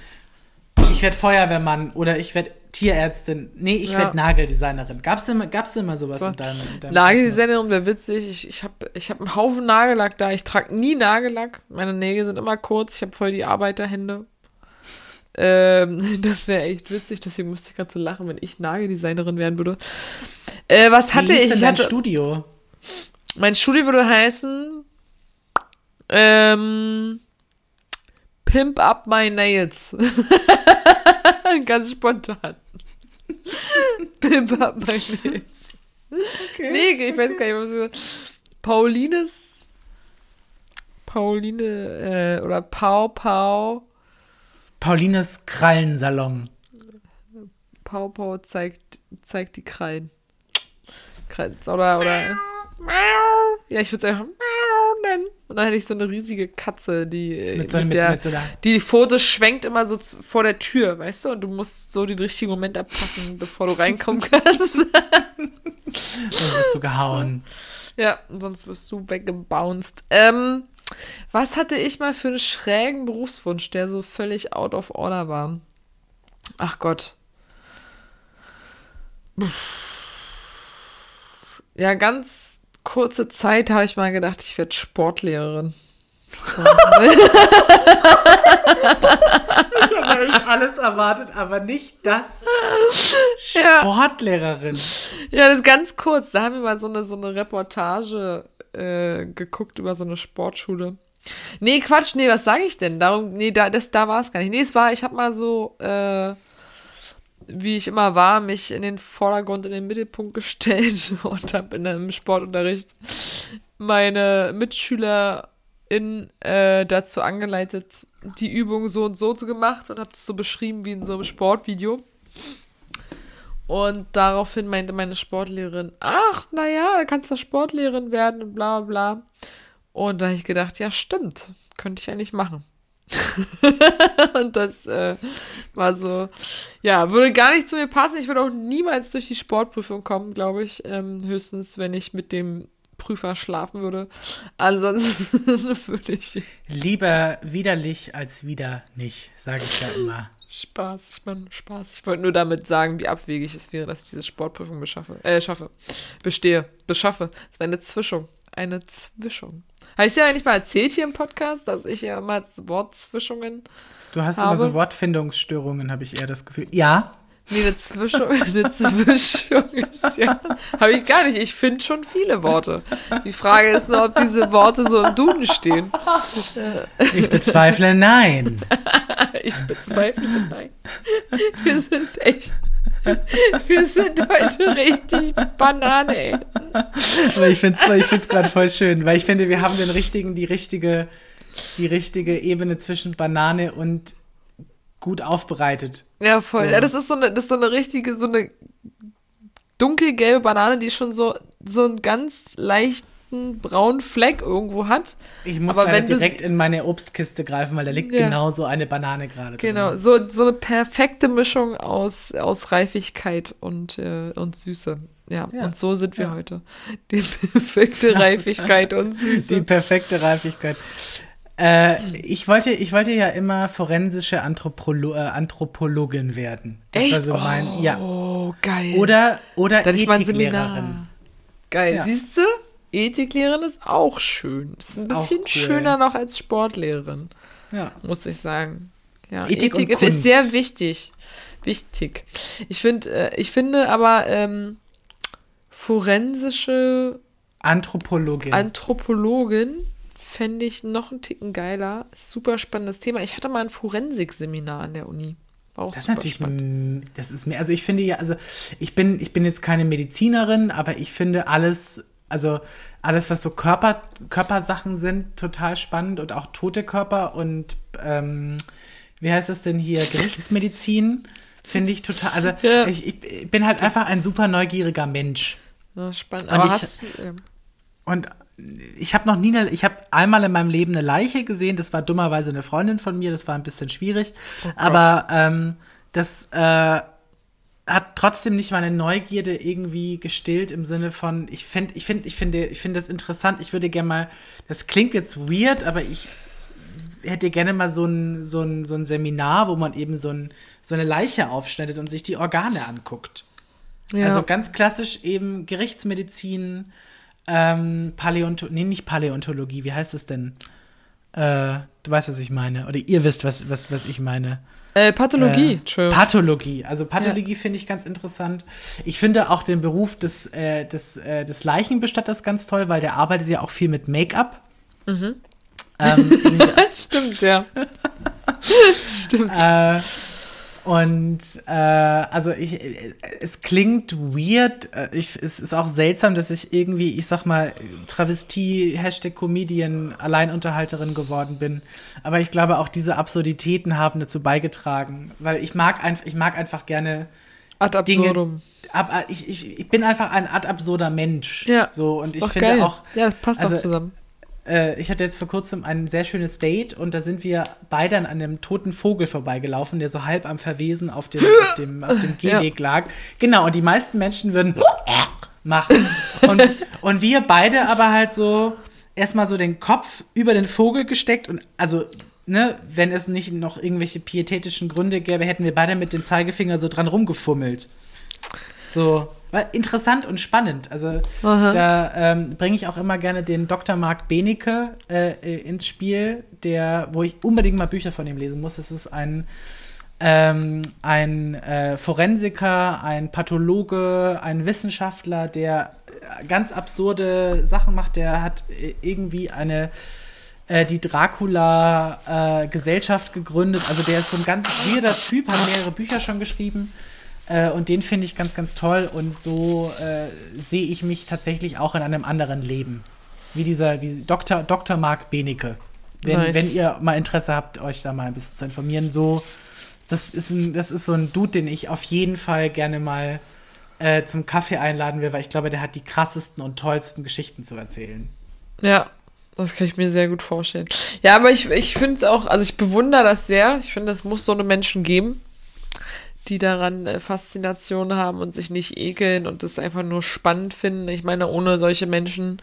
ich werde Feuerwehrmann oder ich werde Tierärztin. Nee, ich Ja. werde Nageldesignerin. Gab's denn, mal- gab's mal sowas So. in deinem, in deinem Nageldesignerin wäre witzig. Ich, ich habe ich hab einen Haufen Nagellack da. Ich trage nie Nagellack. Meine Nägel sind immer kurz. Ich habe voll die Arbeiterhände. Ähm, *laughs* das wäre echt witzig. Deswegen musste ich gerade so lachen, wenn ich Nageldesignerin werden würde. Äh, was hatte Wie ich? denn Ich hatte, Studio. mein Studio würde heißen ähm, Pimp Up My Nails. *laughs* *laughs* Ganz spontan. Pimp Up My Nails. Nee, ich weiß gar nicht, was wir. Paulines. Pauline, äh, oder Pau Pau. Paulines Krallensalon. Pau Pau zeigt, zeigt die Krallen. Krallen. Oder, oder. Ja, ich würde es einfach nennen. Und dann hätte ich so eine riesige Katze, die Mit so, mit der, mit so die Fotos schwenkt immer so vor der Tür, weißt du? Und du musst so den richtigen Moment abpassen, bevor du reinkommen *laughs* kannst. dann wirst du gehauen. ja, sonst wirst du weggebounced. Ähm, was hatte ich mal für einen schrägen Berufswunsch, der so völlig out of order war? Ach Gott. Ja, ganz kurze Zeit habe ich mal gedacht, ich werde Sportlehrerin. So. Ich habe alles erwartet, aber nicht das. Sportlehrerin. Ja, das ist ganz kurz. Da haben wir mal so eine, so eine Reportage äh, geguckt über so eine Sportschule. Nee, Quatsch, nee, was sage ich denn? Darum, nee, da, das, da war es gar nicht. Nee, es war, ich habe mal so, äh, wie ich immer war, mich in den Vordergrund, in den Mittelpunkt gestellt *laughs* und habe in einem Sportunterricht meine Mitschüler in, äh, dazu angeleitet, die Übung so und so zu gemacht und habe das so beschrieben wie in so einem Sportvideo. Und daraufhin meinte meine Sportlehrerin, ach, naja, da kannst du Sportlehrerin werden und bla bla bla. Und da habe ich gedacht, ja, stimmt, könnte ich eigentlich machen. *laughs* und das äh, war so, ja, würde gar nicht zu mir passen. Ich würde auch niemals durch die Sportprüfung kommen, glaube ich. Ähm, höchstens, wenn ich mit dem Prüfer schlafen würde. Ansonsten *laughs* würde ich Lieber widerlich als wieder nicht, sage ich ja immer. Spaß, ich meine Spaß. Ich wollte nur damit sagen, wie abwegig es wäre, dass ich diese Sportprüfung beschaffe, äh, schaffe, bestehe, beschaffe. Es wäre eine Zwischung, eine Zwischung. Habe ich ja eigentlich mal erzählt hier im Podcast, dass ich ja immer Wortzwischungen, Du hast Habe. immer so Wortfindungsstörungen, habe ich eher das Gefühl. Ja, nee, eine Zwischung, *laughs* eine Zwischung ist ja, habe ich gar nicht. Ich finde schon viele Worte. Die Frage ist nur, ob diese Worte so im Duden stehen. ich bezweifle nein. *laughs* Ich bezweifle, nein. Wir sind echt, *laughs* wir sind heute richtig Banane, ey. Aber ich finde es ich find's gerade voll schön, weil ich finde, wir haben den richtigen, die richtige, die richtige Ebene zwischen Banane und gut aufbereitet. Ja, voll. So. Ja, das ist so eine, das ist so eine richtige, so eine dunkelgelbe Banane, die schon so, so einen ganz leicht leichten braunen Fleck irgendwo hat. Ich muss Aber du- direkt in meine Obstkiste greifen, weil da liegt Ja. genau so eine Banane gerade Genau, drin. so, so eine perfekte Mischung aus, aus Reifigkeit und, äh, und Süße. Ja, Ja. und so sind wir Ja. heute. Die perfekte *laughs* Reifigkeit und Süße. Die perfekte Reifigkeit. Äh, ich, wollte, ich wollte ja immer forensische Anthropolo äh, Anthropologin werden. Das Echt? so mein, ja. Oh, geil. Oder, oder da hatte ich mal ein Ethiklehrerin. Geil, Ja. siehst du? Ethiklehrerin ist auch schön. Ist ein Ist auch bisschen cool. schöner noch als Sportlehrerin, Ja. muss ich sagen. Ja, Ethik und ist sehr wichtig. Wichtig. Ich, find, äh, ich finde aber ähm, forensische Anthropologin. Anthropologin fände ich noch einen Ticken geiler. Super spannendes Thema. Ich hatte mal ein Forensikseminar an der Uni. War auch das ist natürlich, spannend. das ist mir, also ich finde ja, also ich bin, ich bin jetzt keine Medizinerin, aber ich finde alles, also alles, was so Körper, Körpersachen sind, total spannend und auch tote Körper und ähm, wie heißt das denn hier, Gerichtsmedizin, finde ich total, also Ja. ich, ich bin halt einfach ein super neugieriger Mensch. Ja, spannend. Und Aber ich- hast Und ich habe noch nie, eine, ich habe einmal in meinem Leben eine Leiche gesehen. Das war dummerweise eine Freundin von mir. Das war ein bisschen schwierig. Oh. Aber ähm, das äh, hat trotzdem nicht meine Neugierde irgendwie gestillt im Sinne von, ich finde, ich finde, ich finde, ich finde das interessant. Ich würde gerne mal, das klingt jetzt weird, aber ich hätte gerne mal so ein, so ein, so ein Seminar, wo man eben so, ein, so eine Leiche aufschneidet und sich die Organe anguckt. ja. Also ganz klassisch eben Gerichtsmedizin, ähm, Paläontologie, nee, nicht Paläontologie, wie heißt es denn? Äh, du weißt, was ich meine. Oder ihr wisst, was, was, was ich meine. Äh, Pathologie, Äh. Pathologie. Also Pathologie finde ich ganz interessant. Ich finde auch den Beruf des, äh, des, äh, des Leichenbestatters ganz toll, weil der arbeitet ja auch viel mit Make-up. Mhm. Ähm, *laughs* Stimmt, ja. *laughs* Stimmt. Und äh, also ich, es klingt weird. äh, Ich, es ist auch seltsam, dass ich irgendwie, ich sag mal, Travestie, Hashtag Comedian, Alleinunterhalterin geworden bin. Aber ich glaube, auch diese Absurditäten haben dazu beigetragen, weil ich mag einfach, ich mag einfach gerne Ad Dinge. absurdum. Ab, äh, ich, ich, ich bin einfach ein ad absurder Mensch. Ja. So und ich finde geil. auch. Ja, das passt also, doch zusammen. Äh, ich hatte jetzt vor kurzem ein sehr schönes Date und da sind wir beide an einem toten Vogel vorbeigelaufen, der so halb am Verwesen auf dem, auf dem, *laughs* auf dem Ja. Gehweg lag. Genau, und die meisten Menschen würden *laughs* machen. Und, und wir beide aber halt so erstmal so den Kopf über den Vogel gesteckt und also. Ne, wenn es nicht noch irgendwelche pietätischen Gründe gäbe, hätten wir beide mit dem Zeigefinger so dran rumgefummelt. So, interessant und spannend. Also Aha. da ähm, bringe ich auch immer gerne den Dr. Marc Benecke äh, äh, ins Spiel, der, wo ich unbedingt mal Bücher von ihm lesen muss. Es ist ein ähm, ein äh, Forensiker, ein Pathologe, ein Wissenschaftler, der äh, ganz absurde Sachen macht. Der hat äh, irgendwie eine äh, die Dracula-Gesellschaft gegründet. Also der ist so ein ganz weirder Typ, hat mehrere Bücher schon geschrieben. Äh, und den finde ich ganz, ganz toll. Und so äh, sehe ich mich tatsächlich auch in einem anderen Leben. Wie dieser, wie Dr. Dr. Marc Benecke. Wenn, Nice. wenn ihr mal Interesse habt, euch da mal ein bisschen zu informieren, so, das ist, ein, das ist so ein Dude, den ich auf jeden Fall gerne mal äh, zum Kaffee einladen will, weil ich glaube, der hat die krassesten und tollsten Geschichten zu erzählen. Ja, das kann ich mir sehr gut vorstellen. Ja, aber ich, ich finde es auch, also ich bewundere das sehr. Ich finde, es muss so eine Menschen geben, die daran äh, Faszination haben und sich nicht ekeln und das einfach nur spannend finden. Ich meine, ohne solche Menschen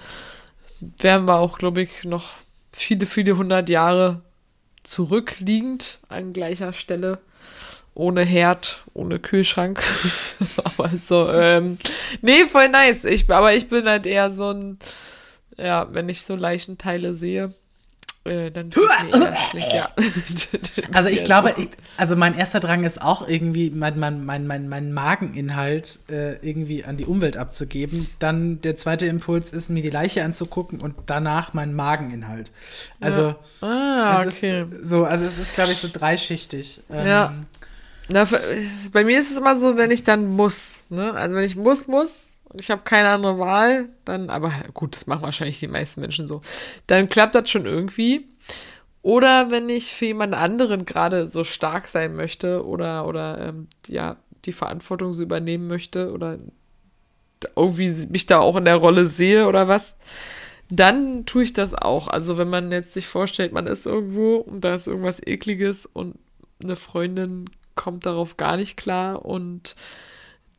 wären wir auch, glaube ich, noch viele, viele hundert Jahre zurückliegend an gleicher Stelle. Ohne Herd, ohne Kühlschrank. *laughs* aber so, ähm, nee, voll nice. Ich, aber ich bin halt eher so ein, ja, wenn ich so Leichenteile sehe, äh, dann *laughs* schlecht, ja. *laughs* Also ich glaube, ich, also mein erster Drang ist auch irgendwie mein, mein, mein, mein, mein Mageninhalt äh, irgendwie an die Umwelt abzugeben. Dann der zweite Impuls ist, mir die Leiche anzugucken und danach meinen Mageninhalt. Also ah, es okay. ist so, also es ist, glaube ich, so dreischichtig. Ähm, Ja. Na, bei mir ist es immer so, wenn ich dann muss, ne? Also wenn ich muss, muss ich habe keine andere Wahl, dann, aber gut, das machen wahrscheinlich die meisten Menschen so, dann klappt das schon irgendwie. Oder wenn ich für jemand anderen gerade so stark sein möchte oder, oder ähm, ja, die Verantwortung so übernehmen möchte oder irgendwie mich da auch in der Rolle sehe oder was, dann tue ich das auch. Also wenn man jetzt sich vorstellt, man ist irgendwo und da ist irgendwas ekliges und eine Freundin kommt darauf gar nicht klar und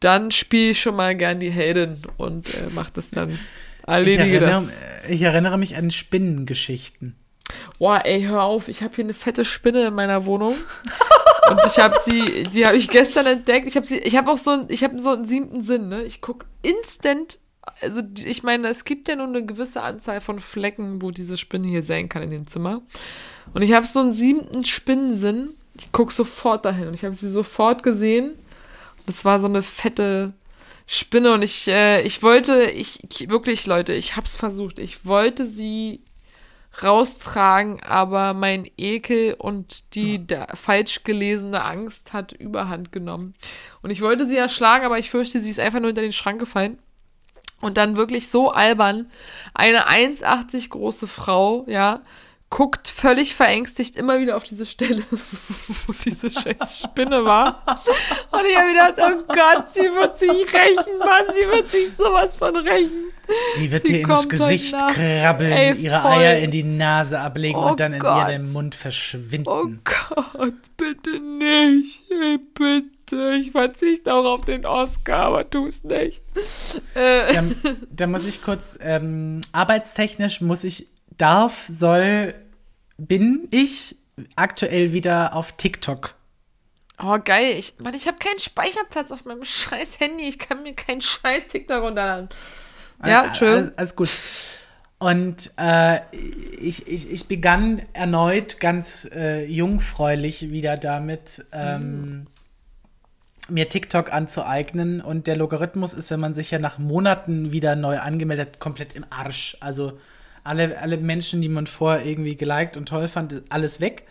dann spiele ich schon mal gern die Heldin und äh, mache das dann. Erledige ich erinnere, das. Ich erinnere mich an Spinnengeschichten. Boah, ey, hör auf, ich habe hier eine fette Spinne in meiner Wohnung. und ich habe sie, die habe ich gestern entdeckt. Ich habe sie, ich habe auch so, ein, ich habe so einen siebten Sinn, ne? Ich gucke instant, also ich meine, es gibt ja nur eine gewisse Anzahl von Flecken, wo diese Spinne hier sein kann in dem Zimmer. Und ich habe so einen siebten Spinnensinn. Ich gucke sofort dahin und ich habe sie sofort gesehen. Das war so eine fette Spinne und ich, äh, ich wollte, ich, ich, wirklich, Leute, ich hab's versucht. Ich wollte sie raustragen, aber mein Ekel und die falsch gelesene Angst hat überhand genommen. Und ich wollte sie erschlagen, aber ich fürchte, sie ist einfach nur hinter den Schrank gefallen. Und dann wirklich so albern, eine 1,80 große Frau, ja, guckt völlig verängstigt immer wieder auf diese Stelle, *laughs* wo diese scheiß Spinne war. Und ich habe gedacht, oh Gott, sie wird sich rächen, Mann, sie wird sich sowas von rächen. Die wird sie dir ins Gesicht krabbeln, Ey, ihre. Eier in die Nase ablegen oh und dann Gott. in ihrem Mund verschwinden. Oh Gott, bitte nicht. Ey, bitte. Ich verzichte auch auf den Oscar, aber tu es nicht. Äh. Da, da, muss ich kurz, ähm, arbeitstechnisch muss ich, darf, soll, bin ich aktuell wieder auf TikTok. Oh, geil. Ich, Mann, ich habe keinen Speicherplatz auf meinem scheiß Handy. Ich kann mir keinen scheiß TikTok runterladen. Ja, schön. Alles, alles, gut. Und äh, ich, ich, ich begann erneut ganz äh, jungfräulich wieder damit, ähm, mhm. mir TikTok anzueignen. Und der Logarithmus ist, wenn man sich ja nach Monaten wieder neu angemeldet, komplett im Arsch. Also alle, alle Menschen, die man vorher irgendwie geliked und toll fand, alles weg.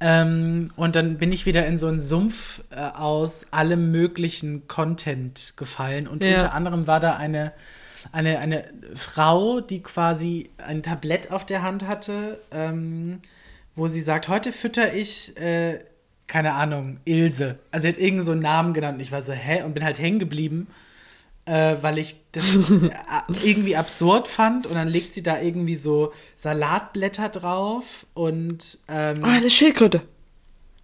Ähm, und dann bin ich wieder in so einen Sumpf äh, aus allem möglichen Content gefallen. Und ja. unter anderem war da eine, eine, eine Frau, die quasi ein Tablett auf der Hand hatte, ähm, wo sie sagt, heute fütter ich, äh, keine Ahnung, Ilse. Also sie hat irgendeinen so einen Namen genannt. Und ich war so, hä? Und bin halt hängen geblieben äh, weil ich das äh, irgendwie absurd fand. Und dann legt sie da irgendwie so Salatblätter drauf und. Ähm, oh, eine Schildkröte.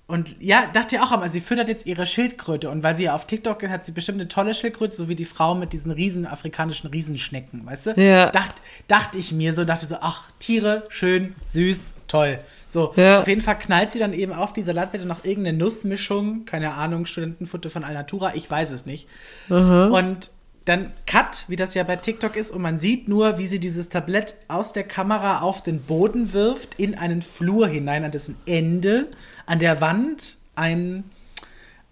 Und ja, dachte ich auch aber sie füttert jetzt ihre Schildkröte. Und weil sie ja auf TikTok hat sie bestimmt eine tolle Schildkröte, so wie die Frau mit diesen riesen afrikanischen Riesenschnecken, weißt du? Ja. Dacht, dachte ich mir so, dachte so, ach, Tiere, schön, süß, toll. So, ja. auf jeden Fall knallt sie dann eben auf die Salatblätter noch irgendeine Nussmischung, keine Ahnung, Studentenfutter von Alnatura, ich weiß es nicht. Mhm. Und dann Cut, wie das ja bei TikTok ist, und man sieht nur, wie sie dieses Tablett aus der Kamera auf den Boden wirft, in einen Flur hinein, an dessen Ende, an der Wand, ein,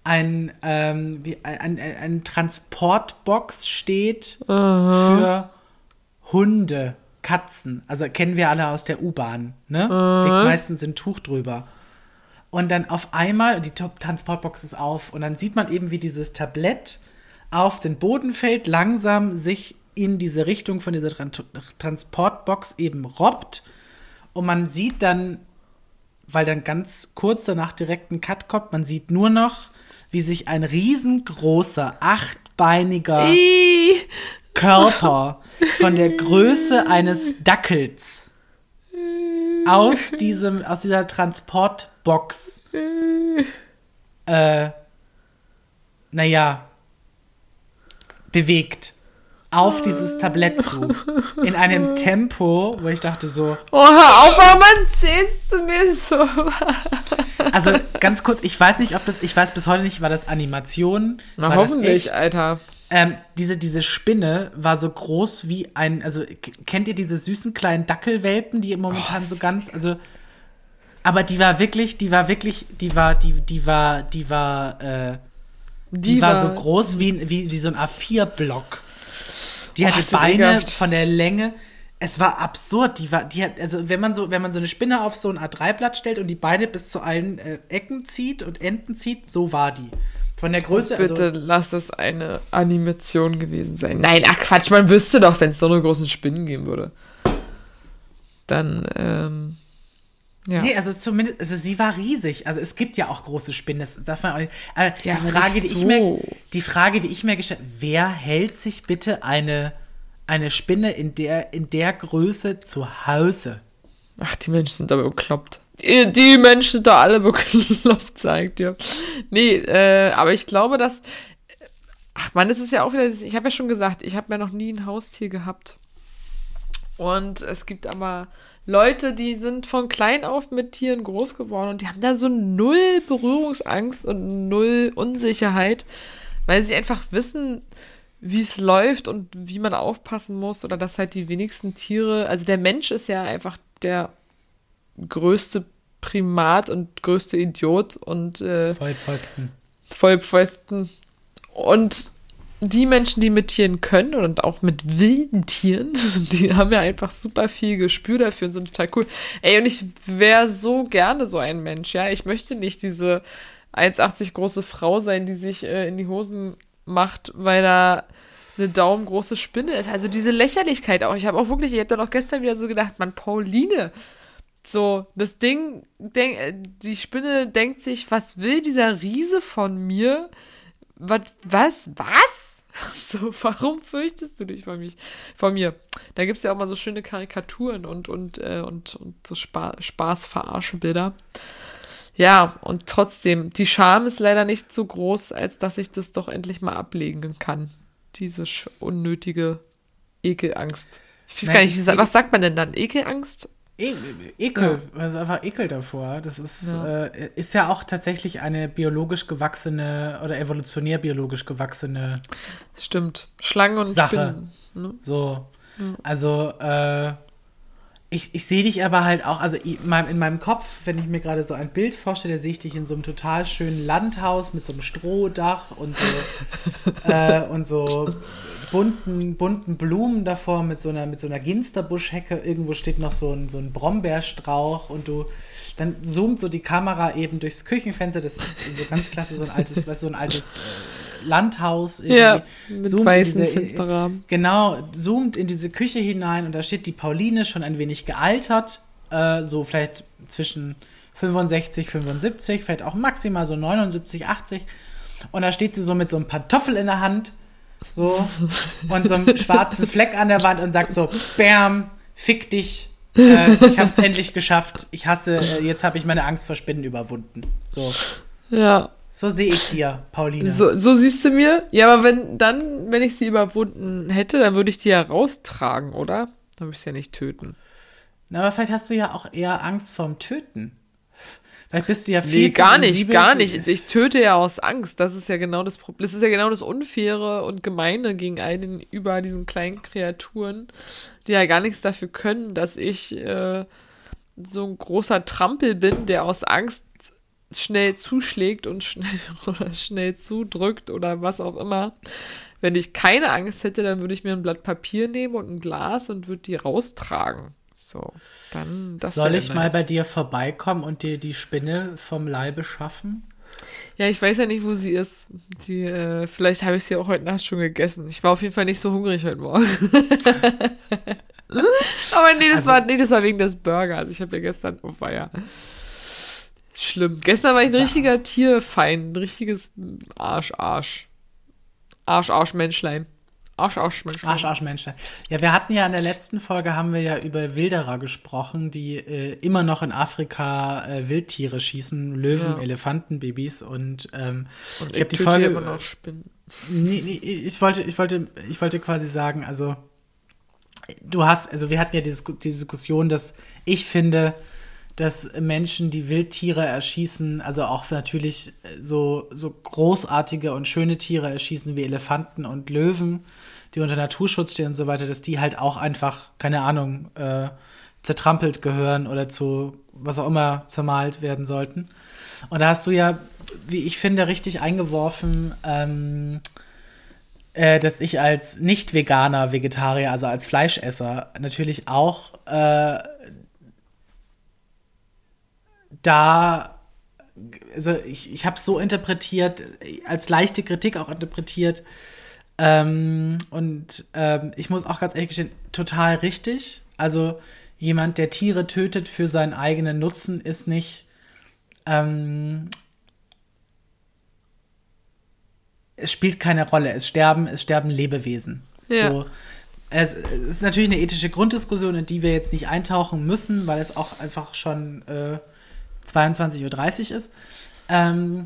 ein, ähm, wie, ein, ein, ein Transportbox steht Aha. für Hunde, Katzen. Also kennen wir alle aus der U-Bahn, ne? Liegt meistens ein Tuch drüber. Und dann auf einmal, die Transportbox ist auf, und dann sieht man eben, wie dieses Tablett auf den Boden fällt, langsam sich in diese Richtung von dieser Tran Transportbox eben robbt. Und man sieht dann, weil dann ganz kurz danach direkt ein Cut kommt, man sieht nur noch, wie sich ein riesengroßer, achtbeiniger Körper von der Größe eines Dackels aus diesem, aus dieser Transportbox äh, naja, bewegt auf dieses Tablett zu. In einem *laughs* Tempo, wo ich dachte so. Oh, hör auf, aber man zählst zu mir so. also ganz kurz, ich weiß nicht, ob das, ich weiß bis heute nicht, war das Animation? Na, hoffentlich, Alter. Ähm, diese, diese Spinne war so groß wie ein, also kennt ihr diese süßen kleinen Dackelwelpen, die momentan oh, so ganz, also, aber die war wirklich, die war wirklich, die war, die, die war, die war, äh, die, die war, so groß wie, wie, wie so ein A4-Block. Die oh, hatte Beine ekelhaft. von der Länge. Es war absurd. Die war, die hat, also wenn man so, wenn man so eine Spinne auf so ein A3-Blatt stellt und die Beine bis zu allen äh, Ecken zieht und Enden zieht, so war die. Von der Größe. Und bitte also, lass es eine Animation gewesen sein. Nein, ach Quatsch, man wüsste doch, wenn es so eine großen Spinnen geben würde. Dann, ähm, ja. Nee, also zumindest, also sie war riesig. Also es gibt ja auch große Spinnen. Das darf man auch nicht. Äh, ja, die, Frage, die, so. ich mir, die Frage, die ich mir gestellt wer hält sich bitte eine, eine Spinne in der, in der Größe zu Hause. Ach, die Menschen sind aber bekloppt. Die die Menschen sind da alle *laughs* bekloppt, sagt ihr. Nee, äh, aber ich glaube, dass. Ach man, es ist ja auch wieder. Ich habe ja schon gesagt, ich habe ja noch nie ein Haustier gehabt. Und es gibt aber Leute, die sind von klein auf mit Tieren groß geworden und die haben da so null Berührungsangst und null Unsicherheit, weil sie einfach wissen, wie es läuft und wie man aufpassen muss oder dass halt die wenigsten Tiere, also der Mensch ist ja einfach der größte Primat und größte Idiot und äh, Vollpfosten. Vollpfosten. Und die Menschen, die mit Tieren können und auch mit wilden Tieren, *laughs* die haben ja einfach super viel Gespür dafür und sind total cool. Ey, und ich wäre so gerne so ein Mensch, ja. Ich möchte nicht diese 1,80 große Frau sein, die sich äh, in die Hosen macht, weil da eine daumengroße Spinne ist. Also diese Lächerlichkeit auch. Ich habe auch wirklich, ich habe dann auch gestern wieder so gedacht, man, Pauline, so, das Ding, denk, äh, die Spinne denkt sich, was will dieser Riese von mir? Was, was, was? *laughs* So, warum fürchtest du dich von, mich, von mir? Da gibt es ja auch mal so schöne Karikaturen und, und, äh, und, und so Spa Spaß-Verarschebilder. Ja, und trotzdem, die Scham ist leider nicht so groß, als dass ich das doch endlich mal ablegen kann. Diese unnötige Ekelangst. Ich weiß Nein, gar nicht, was sagt man denn dann? Ekelangst? E Ekel, also einfach Ekel davor. Das ist Ja. äh, ist ja auch tatsächlich eine biologisch gewachsene oder evolutionär biologisch gewachsene Stimmt. Schlangen und Sache. Spinnen. Ne? So. Also, äh, ich, ich sehe dich aber halt auch, also i- in meinem, in meinem Kopf, wenn ich mir gerade so ein Bild vorstelle, sehe ich dich in so einem total schönen Landhaus mit so einem Strohdach und so, *laughs* äh, und so bunten, bunten Blumen davor mit so einer, mit so einer Ginsterbuschhecke. Irgendwo steht noch so ein, so ein Brombeerstrauch und du, dann zoomt so die Kamera eben durchs Küchenfenster. Das ist so ganz klasse, so ein altes, weißt so ein altes äh, Landhaus. Irgendwie. Ja, mit Zoomt weißen diese- Fensterrahmen. Genau, zoomt in diese Küche hinein und da steht die Pauline schon ein wenig gealtert, äh, so vielleicht zwischen 65, 75, vielleicht auch maximal so 79, 80. Und da steht sie so mit so einem Pantoffel in der Hand, so, und so einem schwarzen Fleck an der Wand und sagt so, Bam, fick dich, äh, ich hab's endlich geschafft, ich hasse, äh, jetzt habe ich meine Angst vor Spinnen überwunden. So, Ja. so sehe ich dir, Pauline. So, so siehst du mir? Ja, aber wenn dann, wenn ich sie überwunden hätte, dann würde ich die ja raustragen, oder? Dann würde ich sie ja nicht töten. Na, aber vielleicht hast du ja auch eher Angst vorm Töten. Vielleicht bist du ja viel Nee, gar nicht, gar nicht. Ich töte ja aus Angst. Das ist ja genau das Problem. Das ist ja genau das Unfaire und Gemeine gegen all den über diesen kleinen Kreaturen, die ja gar nichts dafür können, dass ich äh, so ein großer Trampel bin, der aus Angst schnell zuschlägt und schnell *laughs* oder schnell zudrückt oder was auch immer. Wenn ich keine Angst hätte, dann würde ich mir ein Blatt Papier nehmen und ein Glas und würde die raustragen. So, dann das Soll ich mal nice. bei dir vorbeikommen und dir die Spinne vom Leibe schaffen? Ja, ich weiß ja nicht, wo sie ist. Die, äh, vielleicht habe ich sie auch heute Nacht schon gegessen. Ich war auf jeden Fall nicht so hungrig heute Morgen. *laughs* Aber nee das, Also- war, nee, das war wegen des Burgers. Ich habe ja gestern, oh war ja schlimm. Gestern war ich ein richtiger Tierfeind, ein richtiges Arsch, Arsch. Arsch, Arsch, Menschlein. Arsch, Arsch, Menschlein. Arsch, Arsch, Mensch. Ja, wir hatten ja in der letzten Folge haben wir ja über Wilderer gesprochen, die äh, immer noch in Afrika äh, Wildtiere schießen, Löwen, Ja. Elefanten, Babys und, ähm, Und ich habe die Folge. immer noch Spinnen. Nee, nee, ich wollte, ich wollte, ich wollte quasi sagen, also du hast, also wir hatten ja die Diskussion, dass ich finde, dass Menschen, die Wildtiere erschießen, also auch natürlich so, so großartige und schöne Tiere erschießen wie Elefanten und Löwen, die unter Naturschutz stehen und so weiter, dass die halt auch einfach, keine Ahnung, äh, zertrampelt gehören oder zu was auch immer zermalt werden sollten. Und da hast du ja, wie ich finde, richtig eingeworfen, ähm, äh, dass ich als Nicht-Veganer, Vegetarier, also als Fleischesser, natürlich auch äh, da, also ich, ich habe es so interpretiert, als leichte Kritik auch interpretiert. Ähm, und ähm, ich muss auch ganz ehrlich gestehen, total richtig. Also jemand, der Tiere tötet für seinen eigenen Nutzen, ist nicht. Ähm, es spielt keine Rolle. Es sterben, es sterben Lebewesen. Ja. So, es, es ist natürlich eine ethische Grunddiskussion, in die wir jetzt nicht eintauchen müssen, weil es auch einfach schon äh, 22.30 Uhr ist. Ähm,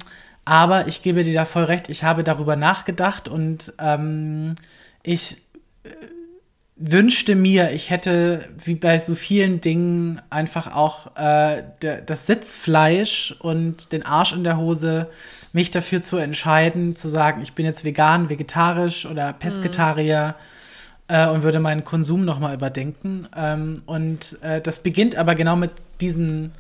aber ich gebe dir da voll recht, ich habe darüber nachgedacht und ähm, ich äh, wünschte mir, ich hätte wie bei so vielen Dingen einfach auch äh, das Sitzfleisch und den Arsch in der Hose, mich dafür zu entscheiden, zu sagen, ich bin jetzt vegan, vegetarisch oder Pesketarier. Mhm. Und würde meinen Konsum nochmal überdenken. Ähm, und äh, das beginnt aber genau mit diesen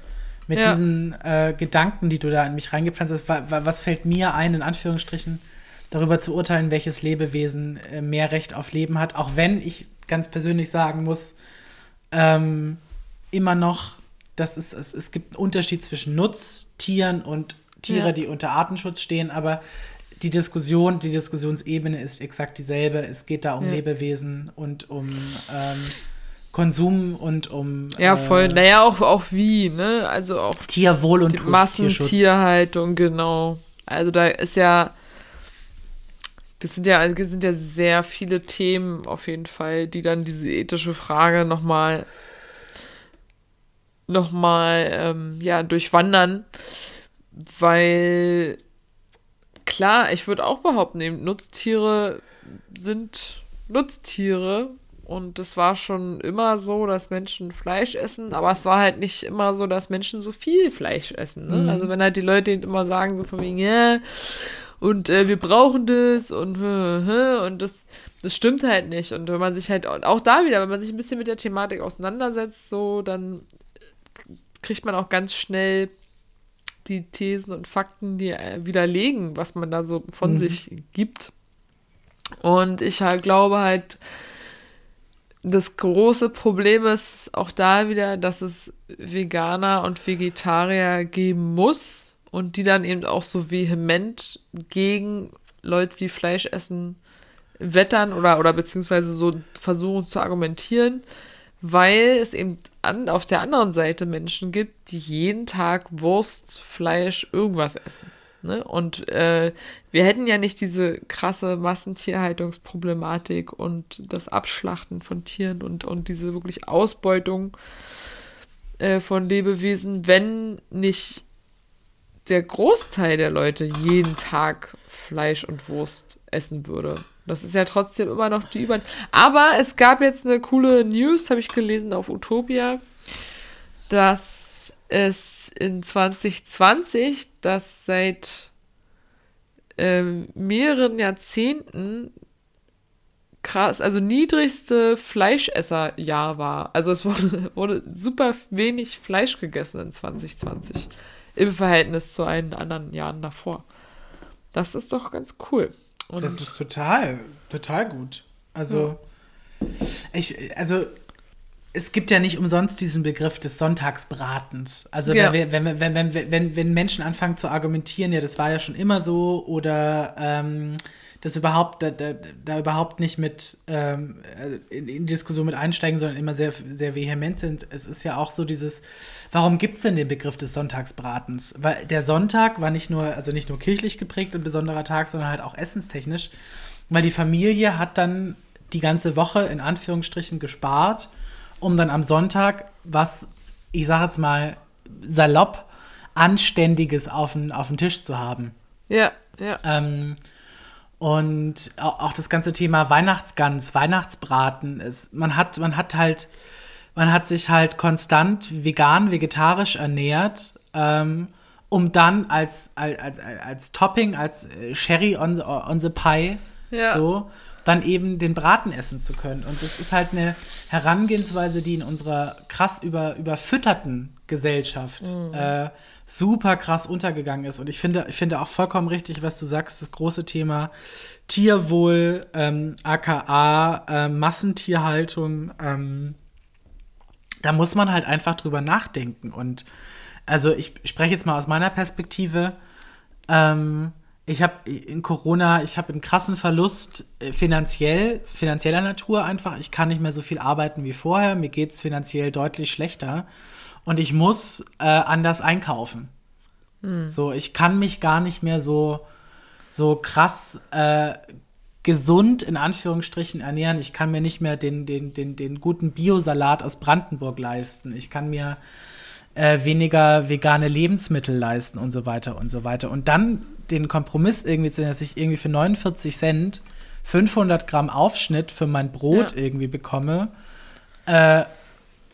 mit ja. diesen äh, Gedanken, die du da in mich reingepflanzt hast, wa was fällt mir ein, in Anführungsstrichen, darüber zu urteilen, welches Lebewesen äh, mehr Recht auf Leben hat, auch wenn ich ganz persönlich sagen muss, ähm, immer noch, dass es, es, es gibt einen Unterschied zwischen Nutztieren und Tiere, ja. die unter Artenschutz stehen, aber die Diskussion, die Diskussionsebene ist exakt dieselbe. Es geht da um ja. Lebewesen und um ähm, Konsum und um. Ja, voll. Äh, naja, auch, auch wie, ne? Also auch. Tierwohl und Massentierhaltung, genau. Also da ist ja. Das sind ja, das sind ja sehr viele Themen auf jeden Fall, die dann diese ethische Frage nochmal nochmal ähm, ja, durchwandern. Weil klar, ich würde auch behaupten, Nutztiere sind Nutztiere und es war schon immer so, dass Menschen Fleisch essen, aber es war halt nicht immer so, dass Menschen so viel Fleisch essen. Ne? Mhm. Also wenn halt die Leute immer sagen, so von wegen, ja, und äh, wir brauchen das und und das, das stimmt halt nicht. Und wenn man sich halt auch da wieder, wenn man sich ein bisschen mit der Thematik auseinandersetzt, so, dann kriegt man auch ganz schnell die Thesen und Fakten, die äh, widerlegen, was man da so von mhm. sich gibt. Und ich halt glaube halt, das große Problem ist auch da wieder, dass es Veganer und Vegetarier geben muss und die dann eben auch so vehement gegen Leute, die Fleisch essen, wettern oder, oder beziehungsweise so versuchen zu argumentieren, weil es eben an, auf der anderen Seite Menschen gibt, die jeden Tag Wurst, Fleisch, irgendwas essen. Ne? Und äh, wir hätten ja nicht diese krasse Massentierhaltungsproblematik und das Abschlachten von Tieren und, und diese wirklich Ausbeutung äh, von Lebewesen, wenn nicht der Großteil der Leute jeden Tag Fleisch und Wurst essen würde. Das ist ja trotzdem immer noch die Über. Aber es gab jetzt eine coole News, habe ich gelesen auf Utopia, dass es in 2020, das seit äh, mehreren Jahrzehnten krass, also niedrigste Fleischesserjahr war. Also es wurde, *laughs* wurde super wenig Fleisch gegessen in 2020 im Verhältnis zu allen anderen Jahren davor. Das ist doch ganz cool. Und das ist total, total gut. Also, ja. ich, also es gibt ja nicht umsonst diesen Begriff des Sonntagsbratens. Also ja. wenn, wenn, wenn, wenn, wenn Menschen anfangen zu argumentieren, ja, das war ja schon immer so, oder ähm, das überhaupt, da, da, da, überhaupt nicht mit ähm, in, in, die Diskussion mit einsteigen, sondern immer sehr, sehr vehement sind. Es ist ja auch so dieses, warum gibt es denn den Begriff des Sonntagsbratens? Weil der Sonntag war nicht nur, also nicht nur kirchlich geprägt und besonderer Tag, sondern halt auch essenstechnisch. Weil die Familie hat dann die ganze Woche in Anführungsstrichen gespart um dann am Sonntag was, ich sage jetzt mal, salopp, Anständiges auf den, auf den Tisch zu haben. Ja, ja. Ähm, und auch das ganze Thema Weihnachtsgans, Weihnachtsbraten ist, man hat, man hat halt, man hat sich halt konstant vegan, vegetarisch ernährt, ähm, um dann als, als, als, als Topping, als äh, Sherry on, on the Pie, ja. so, dann eben den Braten essen zu können. Und das ist halt eine Herangehensweise, die in unserer krass über, überfütterten Gesellschaft mhm. äh, super krass untergegangen ist. Und ich finde, ich finde auch vollkommen richtig, was du sagst, das große Thema Tierwohl, ähm, aka äh, Massentierhaltung. Ähm, da muss man halt einfach drüber nachdenken. Und also ich spreche jetzt mal aus meiner Perspektive. Ähm, ich habe in Corona, ich habe einen krassen Verlust äh, finanziell, finanzieller Natur einfach. Ich kann nicht mehr so viel arbeiten wie vorher. Mir geht es finanziell deutlich schlechter. Und ich muss äh, anders einkaufen. Hm. So, ich kann mich gar nicht mehr so, so krass äh, gesund in Anführungsstrichen ernähren. Ich kann mir nicht mehr den, den, den, den guten Biosalat aus Brandenburg leisten. Ich kann mir äh, weniger vegane Lebensmittel leisten und so weiter und so weiter. Und dann den Kompromiss irgendwie zu, dass ich irgendwie für 49 Cent 500 Gramm Aufschnitt für mein Brot Ja. irgendwie bekomme. Äh,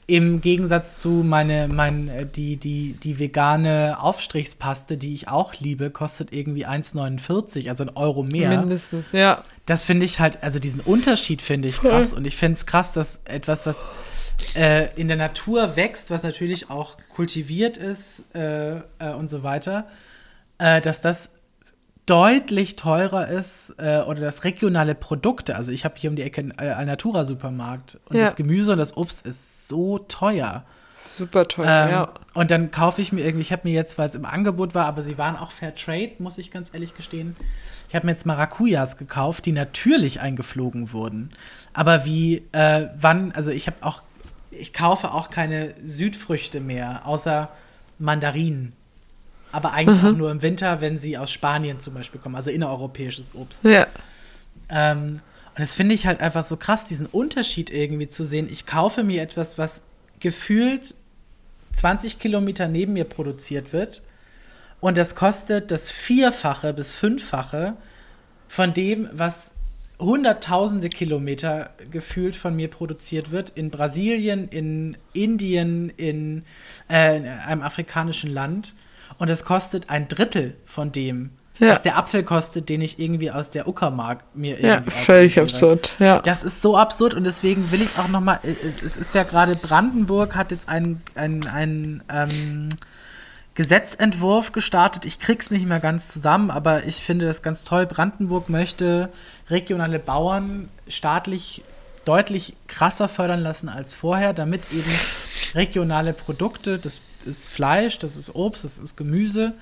Im Gegensatz zu meine, mein, äh, die, die, die vegane Aufstrichspaste, die ich auch liebe, kostet irgendwie 1,49, also ein Euro mehr. Mindestens, ja. Das finde ich halt, also diesen Unterschied finde ich krass. Und ich finde es krass, dass etwas, was äh, in der Natur wächst, was natürlich auch kultiviert ist äh, äh, und so weiter, äh, dass das deutlich teurer ist äh, oder dass regionale Produkte, also ich habe hier um die Ecke einen äh, Alnatura Supermarkt und Ja. das Gemüse und das Obst ist so teuer. Super toll, Ähm, ja. Und dann kaufe ich mir irgendwie, ich habe mir jetzt, weil es im Angebot war, aber sie waren auch Fair Trade, muss ich ganz ehrlich gestehen. Ich habe mir jetzt Maracujas gekauft, die natürlich eingeflogen wurden. Aber wie, äh, wann, also ich habe auch, ich kaufe auch keine Südfrüchte mehr, außer Mandarinen. Aber eigentlich auch nur im Winter, wenn sie aus Spanien zum Beispiel kommen, also innereuropäisches Obst. Ja, Ähm, und das finde ich halt einfach so krass, diesen Unterschied irgendwie zu sehen. Ich kaufe mir etwas, was gefühlt 20 Kilometer neben mir produziert wird. Und das kostet das Vierfache bis Fünffache von dem, was hunderttausende Kilometer gefühlt von mir produziert wird. In Brasilien, in Indien, in, äh, in einem afrikanischen Land. Und es kostet ein Drittel von dem, Ja. was der Apfel kostet, den ich irgendwie aus der Uckermark mir ja, irgendwie *laughs* völlig organisiere. absurd, ja. Das ist so absurd und deswegen will ich auch noch mal, es, es ist ja gerade Brandenburg hat jetzt einen, einen, einen ähm, Gesetzentwurf gestartet. Ich krieg's nicht mehr ganz zusammen, aber ich finde das ganz toll. Brandenburg möchte regionale Bauern staatlich deutlich krasser fördern lassen als vorher, damit eben regionale Produkte, das ist Fleisch, das ist Obst, das ist Gemüse,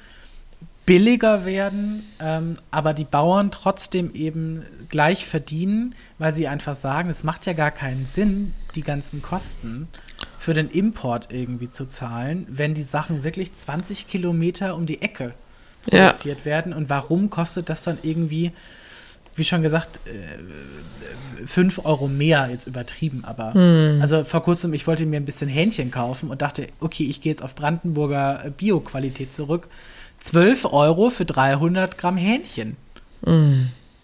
billiger werden, ähm, aber die Bauern trotzdem eben gleich verdienen, weil sie einfach sagen, es macht ja gar keinen Sinn, die ganzen Kosten für den Import irgendwie zu zahlen, wenn die Sachen wirklich 20 Kilometer um die Ecke Ja. produziert werden. Und warum kostet das dann irgendwie, wie schon gesagt, äh, 5 Euro mehr, jetzt übertrieben, aber also vor kurzem, ich wollte mir ein bisschen Hähnchen kaufen und dachte, okay, ich gehe jetzt auf Brandenburger äh, Bio-Qualität zurück. 12 Euro für 300 Gramm Hähnchen.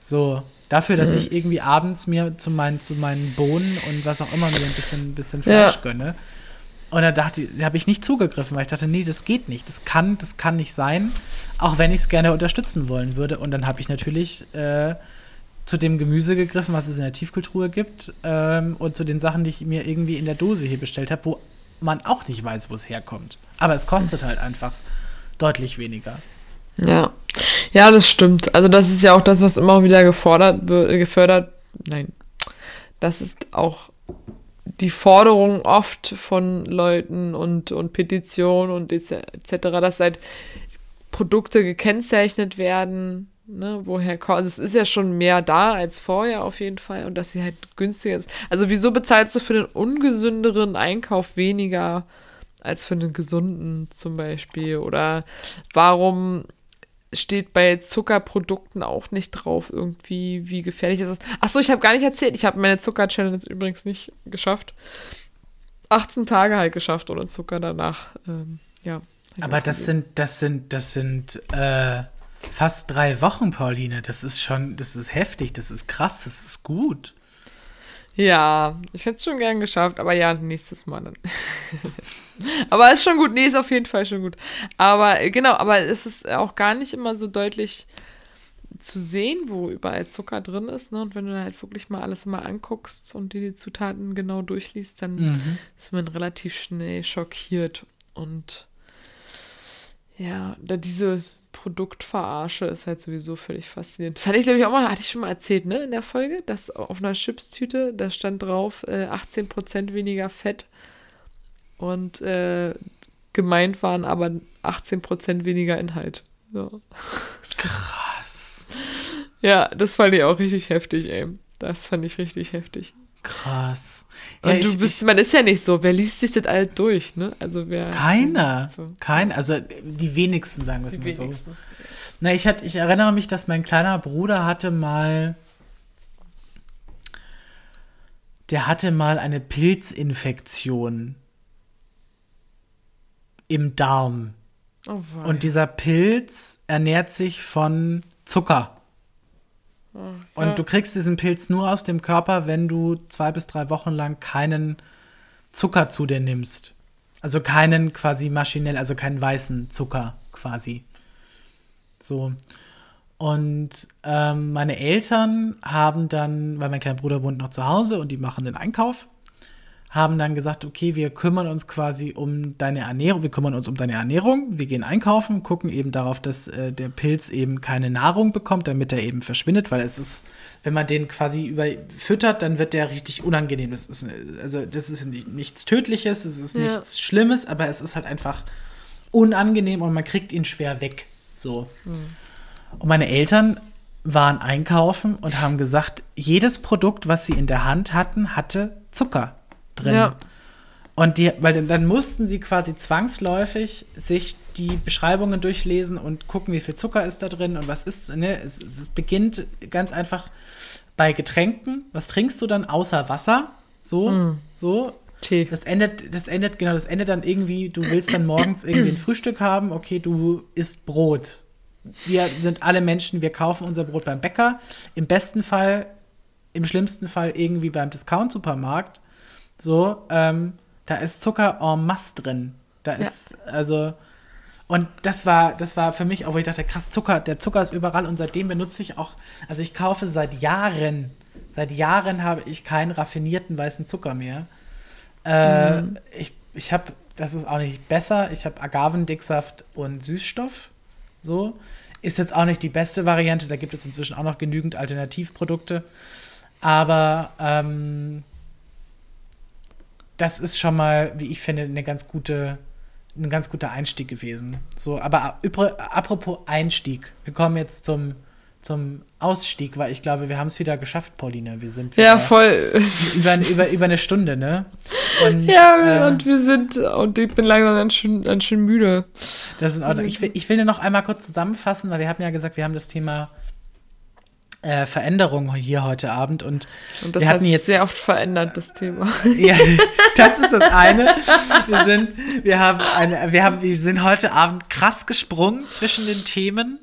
So, dafür, dass ich irgendwie abends mir zu meinen, zu meinen Bohnen und was auch immer mir ein bisschen, bisschen Fleisch Ja. gönne. Und da dachte ich, da habe ich nicht zugegriffen, weil ich dachte, nee, das geht nicht. Das kann, das kann nicht sein, auch wenn ich es gerne unterstützen wollen würde. Und dann habe ich natürlich äh, zu dem Gemüse gegriffen, was es in der Tiefkultur gibt, ähm, und zu den Sachen, die ich mir irgendwie in der Dose hier bestellt habe, wo man auch nicht weiß, wo es herkommt. Aber es kostet halt einfach deutlich weniger. Ja. Ja, das stimmt. Also das ist ja auch das, was immer wieder gefordert wird, gefördert. Nein. Das ist auch die Forderung oft von Leuten und, und Petitionen und etc., dass halt Produkte gekennzeichnet werden, ne, woher kommen. Also es ist ja schon mehr da als vorher auf jeden Fall und dass sie halt günstiger ist. Also wieso bezahlst du für den ungesünderen Einkauf weniger als für einen gesunden zum Beispiel? Oder warum steht bei Zuckerprodukten auch nicht drauf, irgendwie, wie gefährlich es ist. Achso, ich habe gar nicht erzählt. Ich habe meine Zucker-Challenge übrigens nicht geschafft. 18 Tage halt geschafft ohne Zucker danach. Ähm, ja. Aber das sind, das sind, das sind äh, fast drei Wochen, Pauline. Das ist schon, das ist heftig, das ist krass, das ist gut. Ja, ich hätte es schon gern geschafft, aber ja, nächstes Mal dann. *laughs* aber ist schon gut. Nee, ist auf jeden Fall schon gut. Aber äh, genau, aber es ist auch gar nicht immer so deutlich zu sehen, wo überall Zucker drin ist. Ne? Und wenn du dann halt wirklich mal alles mal anguckst und dir die Zutaten genau durchliest, dann Mhm. ist man relativ schnell schockiert. Und ja, da diese Produktverarsche ist halt sowieso völlig faszinierend. Das hatte ich, glaube ich, auch mal, hatte ich schon mal erzählt, ne, in der Folge, dass auf einer Chipstüte, da stand drauf, äh, 18% weniger Fett. Und äh, gemeint waren aber 18% weniger Inhalt. So. Krass, Ja, das fand ich auch richtig heftig, ey. Das fand ich richtig heftig. krass. Und Ja, du ich- bist, man ist ja nicht so, wer liest sich das alles durch, ne? Also wer. Keiner. So. Kein, also die wenigsten, sagen wir es mal so. Na, ich, hatte, ich erinnere mich, dass mein kleiner Bruder hatte mal der hatte mal eine Pilzinfektion im Darm. Oh. Und dieser Pilz ernährt sich von Zucker. Und du kriegst diesen Pilz nur aus dem Körper, wenn du zwei bis drei Wochen lang keinen Zucker zu dir nimmst. Also keinen quasi maschinell, also keinen weißen Zucker quasi. So. Und ähm, meine Eltern haben dann, weil mein kleiner Bruder wohnt noch zu Hause und die machen den Einkauf, haben dann gesagt, okay, wir kümmern uns quasi um deine Ernährung, wir kümmern uns um deine Ernährung, wir gehen einkaufen, gucken eben darauf, dass äh, der Pilz eben keine Nahrung bekommt, damit er eben verschwindet, weil es ist, wenn man den quasi überfüttert, dann wird der richtig unangenehm. Das ist, also das ist nicht, nichts Tödliches, es ist Ja. nichts Schlimmes, aber es ist halt einfach unangenehm und man kriegt ihn schwer weg. So. Und meine Eltern waren einkaufen und haben gesagt, jedes Produkt, was sie in der Hand hatten, hatte Zucker drin. Ja. Und die, weil dann, dann mussten sie quasi zwangsläufig sich die Beschreibungen durchlesen und gucken, wie viel Zucker ist da drin und was ist, ne? Es, es beginnt ganz einfach bei Getränken. Was trinkst du dann außer Wasser? So, so. Tee. Das endet, das endet, genau, das endet dann irgendwie, du willst dann morgens irgendwie ein Frühstück haben, okay, du isst Brot. Wir sind alle Menschen, wir kaufen unser Brot beim Bäcker. Im besten Fall, im schlimmsten Fall irgendwie beim Discount-Supermarkt. So, ähm, da ist Zucker en masse drin. Da ist, also, und das war, das war für mich auch, wo ich dachte, krass, Zucker, der Zucker ist überall und seitdem benutze ich auch, also ich kaufe seit Jahren, seit Jahren habe ich keinen raffinierten weißen Zucker mehr. Äh, Ich, ich habe, das ist auch nicht besser, ich habe Agavendicksaft und Süßstoff. So. Ist jetzt auch nicht die beste Variante, da gibt es inzwischen auch noch genügend Alternativprodukte. Aber ähm, das ist schon mal, wie ich finde, eine ganz gute, ein ganz guter Einstieg gewesen. So, aber apropos Einstieg, wir kommen jetzt zum, zum Ausstieg, weil ich glaube, wir haben es wieder geschafft, Pauline. Wir sind Ja, voll. über, über, über eine Stunde, ne? Und, Ja, äh, und wir sind, und ich bin langsam ganz schön, ganz schön müde. Das ist in Ordnung. Ich will, ich will nur noch einmal kurz zusammenfassen, weil wir haben ja gesagt, wir haben das Thema äh, Veränderung hier heute Abend und, Und das wir hat hatten jetzt sehr oft verändert, das Thema. *laughs* ja, das ist das eine. *laughs* Wir sind, wir haben eine, wir haben, wir sind heute Abend krass gesprungen zwischen den Themen.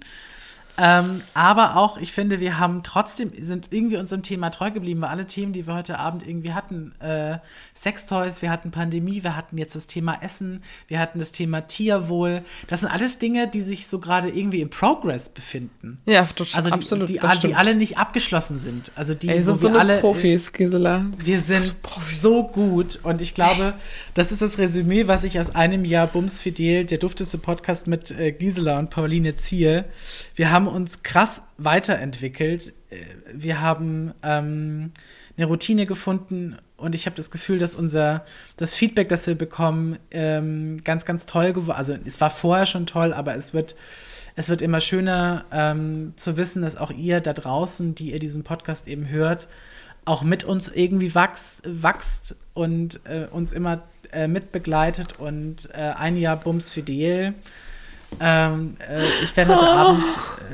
Ähm, aber auch, ich finde, wir haben trotzdem, sind irgendwie unserem Thema treu geblieben, weil alle Themen, die wir heute Abend irgendwie hatten, äh, Sextoys, wir hatten Pandemie, wir hatten jetzt das Thema Essen, wir hatten das Thema Tierwohl. Das sind alles Dinge, die sich so gerade irgendwie im Progress befinden. Ja, total, Also die, absolut. die, die stimmt. alle nicht abgeschlossen sind. Also die, Ey, wir sind so wir alle, Profis, Gisela. wir sind so gut und ich glaube, das ist das Resümee, was ich aus einem Jahr Bums Fidel, der dufteste Podcast mit äh, Gisela und Pauline ziehe. Wir haben uns krass weiterentwickelt. Äh, Wir haben ähm, eine Routine gefunden und ich habe das Gefühl, dass unser das Feedback, das wir bekommen, ähm, ganz, ganz toll geworden. Also es war vorher schon toll, aber es wird es wird immer schöner ähm, zu wissen, dass auch ihr da draußen, die ihr diesen Podcast eben hört, auch mit uns irgendwie wachs, wachst und äh, uns immer äh, mitbegleitet und äh, ein Jahr Bums Fidel. Ähm, äh, ich werde heute Abend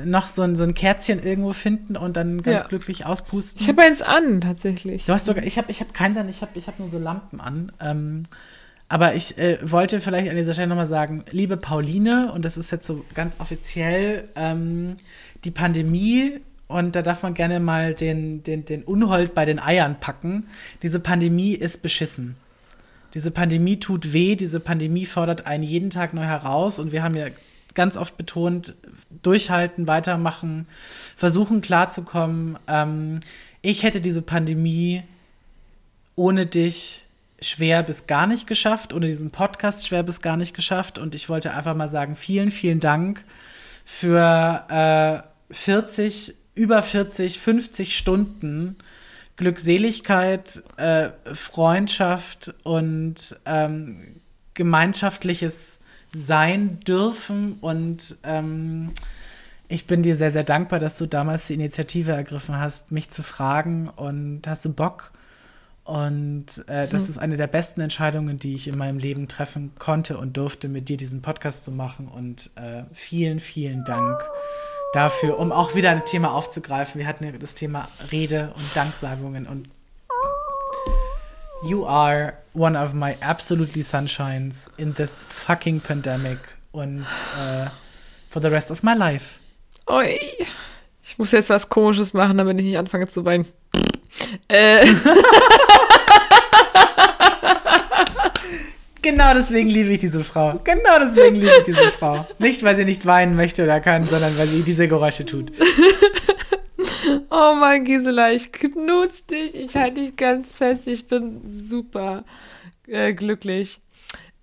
äh, noch so ein, so ein Kerzchen irgendwo finden und dann ganz Ja. glücklich auspusten. Ich habe eins an, tatsächlich. Du hast sogar, ich habe ich hab keins an, ich habe ich hab nur so Lampen an. Ähm, aber ich äh, wollte vielleicht an dieser Stelle nochmal sagen, liebe Pauline, und das ist jetzt so ganz offiziell, ähm, die Pandemie, und da darf man gerne mal den, den, den Unhold bei den Eiern packen, diese Pandemie ist beschissen. Diese Pandemie tut weh, diese Pandemie fordert einen jeden Tag neu heraus und wir haben ja ganz oft betont, durchhalten, weitermachen, versuchen klarzukommen. Ähm, ich hätte diese Pandemie ohne dich schwer bis gar nicht geschafft, ohne diesen Podcast schwer bis gar nicht geschafft und ich wollte einfach mal sagen, vielen, vielen Dank für äh, 40, über 40, 50 Stunden Glückseligkeit, äh, Freundschaft und ähm, gemeinschaftliches Sein dürfen. Und ähm, ich bin dir sehr, sehr dankbar, dass du damals die Initiative ergriffen hast, mich zu fragen und hast du Bock? Und äh, das ist eine der besten Entscheidungen, die ich in meinem Leben treffen konnte und durfte, mit dir diesen Podcast zu machen. Und äh, vielen, vielen Dank dafür, um auch wieder ein Thema aufzugreifen. Wir hatten ja das Thema Rede und Danksagungen und You are one of my absolutely sunshines in this fucking pandemic und uh, for the rest of my life. Oi. Ich muss jetzt was Komisches machen, damit ich nicht anfange zu weinen. Äh. *laughs* Genau deswegen liebe ich diese Frau. Genau deswegen liebe ich diese Frau. Nicht, weil sie nicht weinen möchte oder kann, sondern weil sie diese Geräusche tut. *laughs* Oh mein Gisela, ich knutsch dich, ich halte dich ganz fest, ich bin super äh, glücklich.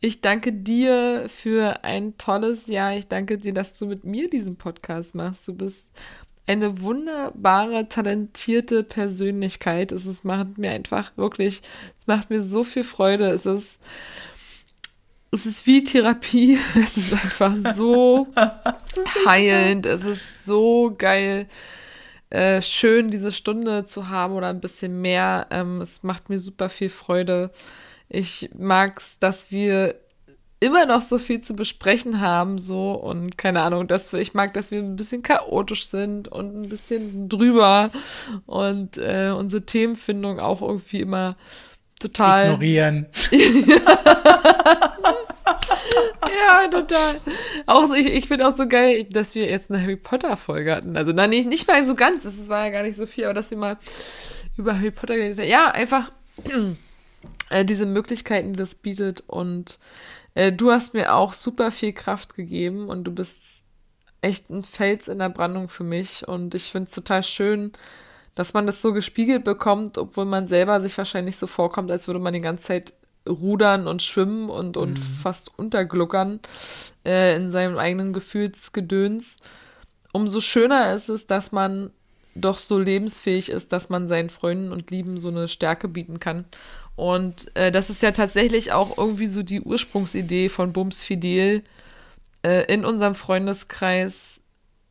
Ich danke dir für ein tolles Jahr. Ich danke dir, dass du mit mir diesen Podcast machst. Du bist eine wunderbare, talentierte Persönlichkeit. Es ist, macht mir einfach wirklich, es macht mir so viel Freude. Es ist, es ist wie Therapie. *laughs* Es ist einfach so *laughs* heilend. Es ist so geil. Äh, schön, diese Stunde zu haben oder ein bisschen mehr. Ähm, es macht mir super viel Freude. Ich mag es, dass wir immer noch so viel zu besprechen haben, so und keine Ahnung, dass wir, ich mag, dass wir ein bisschen chaotisch sind und ein bisschen drüber und äh, unsere Themenfindung auch irgendwie immer total ignorieren. *laughs* ja, total. Auch ich, ich finde auch so geil, dass wir jetzt eine Harry Potter Folge hatten. Also nein, nicht, nicht mal so ganz, es war ja gar nicht so viel, aber dass wir mal über Harry Potter geredet haben. Ja, einfach *clears throat* äh, diese Möglichkeiten, die das bietet und äh, du hast mir auch super viel Kraft gegeben und du bist echt ein Fels in der Brandung für mich und ich finde es total schön, dass man das so gespiegelt bekommt, obwohl man selber sich wahrscheinlich so vorkommt, als würde man die ganze Zeit rudern und schwimmen und, und mhm. fast untergluckern äh, in seinem eigenen Gefühlsgedöns. Umso schöner ist es, dass man doch so lebensfähig ist, dass man seinen Freunden und Lieben so eine Stärke bieten kann. Und äh, das ist ja tatsächlich auch irgendwie so die Ursprungsidee von Bums Fidel, äh, in unserem Freundeskreis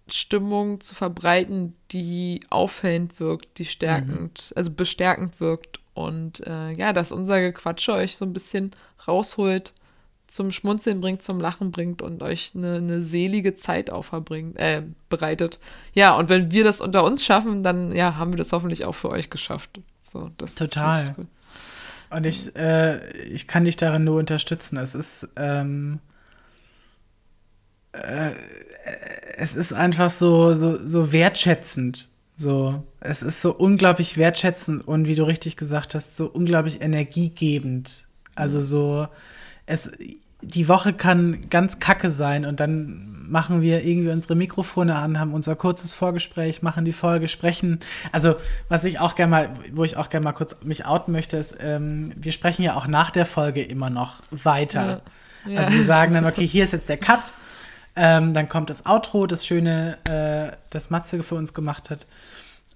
Stimmung zu verbreiten, die aufhellend wirkt, die stärkend, mhm. also bestärkend wirkt. Und äh, ja, dass unser Gequatsche euch so ein bisschen rausholt, zum Schmunzeln bringt, zum Lachen bringt und euch eine, eine selige Zeit aufbringt, äh, bereitet. Ja, und wenn wir das unter uns schaffen, dann ja, haben wir das hoffentlich auch für euch geschafft. So, das Total. Cool. Und ich, äh, ich kann dich darin nur unterstützen. Es ist, ähm, äh, es ist einfach so, so, so wertschätzend. So, es ist so unglaublich wertschätzend und wie du richtig gesagt hast, so unglaublich energiegebend. Also so, es, die Woche kann ganz kacke sein und dann machen wir irgendwie unsere Mikrofone an, haben unser kurzes Vorgespräch, machen die Folge, sprechen. Also, was ich auch gerne mal, wo ich auch gerne mal kurz mich outen möchte, ist, ähm, wir sprechen ja auch nach der Folge immer noch weiter. Ja. Ja. Also wir sagen dann, okay, hier ist jetzt der Cut ähm, dann kommt das Outro, das schöne, äh, das Matze für uns gemacht hat.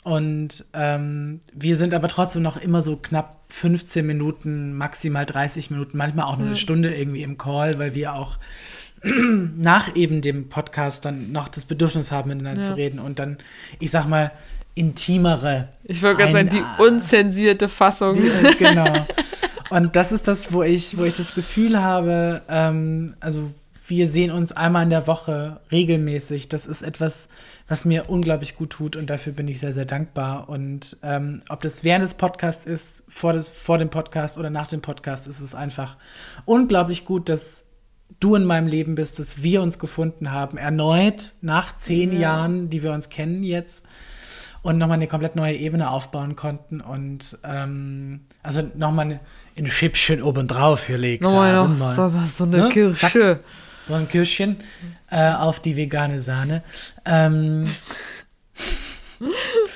Und ähm, wir sind aber trotzdem noch immer so knapp 15 Minuten, maximal 30 Minuten, manchmal auch nur eine Stunde irgendwie im Call, weil wir auch *clears throat* nach eben dem Podcast dann noch das Bedürfnis haben, miteinander ja. zu reden und dann, ich sag mal, intimere. Ich würde gerade sagen, die unzensierte Fassung. Die, genau. *laughs* Und das ist das, wo ich, wo ich das Gefühl habe, ähm, also wir sehen uns einmal in der Woche regelmäßig. Das ist etwas, was mir unglaublich gut tut und dafür bin ich sehr, sehr dankbar. Und ähm, ob das während des Podcasts ist, vor, des, vor dem Podcast oder nach dem Podcast, ist es einfach unglaublich gut, dass du in meinem Leben bist, dass wir uns gefunden haben, erneut nach zehn ja. Jahren, die wir uns kennen jetzt und nochmal eine komplett neue Ebene aufbauen konnten und ähm, also nochmal ein Schippchen obendrauf gelegt haben. Noch, so, so eine ne? Kirsche. Zack so ein Kirschchen äh, auf die vegane Sahne. Ähm,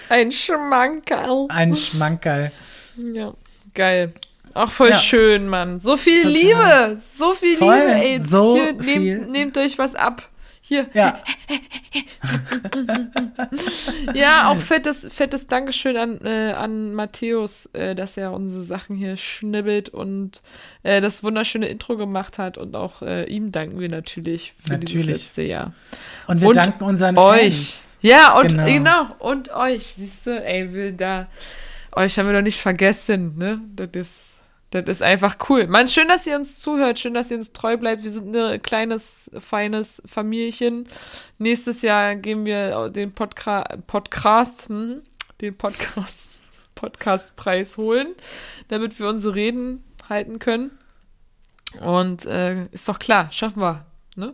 ein Schmankerl. Ein Schmankerl. Ja, geil. Auch voll ja. schön, Mann. So viel Total. Liebe. So viel voll, Liebe, ey. So Hier, viel. Nehmt, nehmt euch was ab. Hier. Ja. *laughs* ja, auch fettes, fettes Dankeschön an, äh, an Matthäus, äh, dass er unsere Sachen hier schnibbelt und äh, das wunderschöne Intro gemacht hat. Und auch äh, ihm danken wir natürlich für natürlich. dieses letzte Jahr. Und wir und danken unseren euch. Fans. Ja, und genau. genau, und euch. Siehst du, ey, will da. Euch haben wir doch nicht vergessen, ne? Das ist das ist einfach cool. Mann, schön, dass ihr uns zuhört, schön, dass ihr uns treu bleibt. Wir sind ein kleines, feines Familienchen. Nächstes Jahr gehen wir den Podca Podcast, hm, den Podcast. *laughs* Podcastpreis holen, damit wir unsere Reden halten können. Und äh, ist doch klar, schaffen wir. Ne?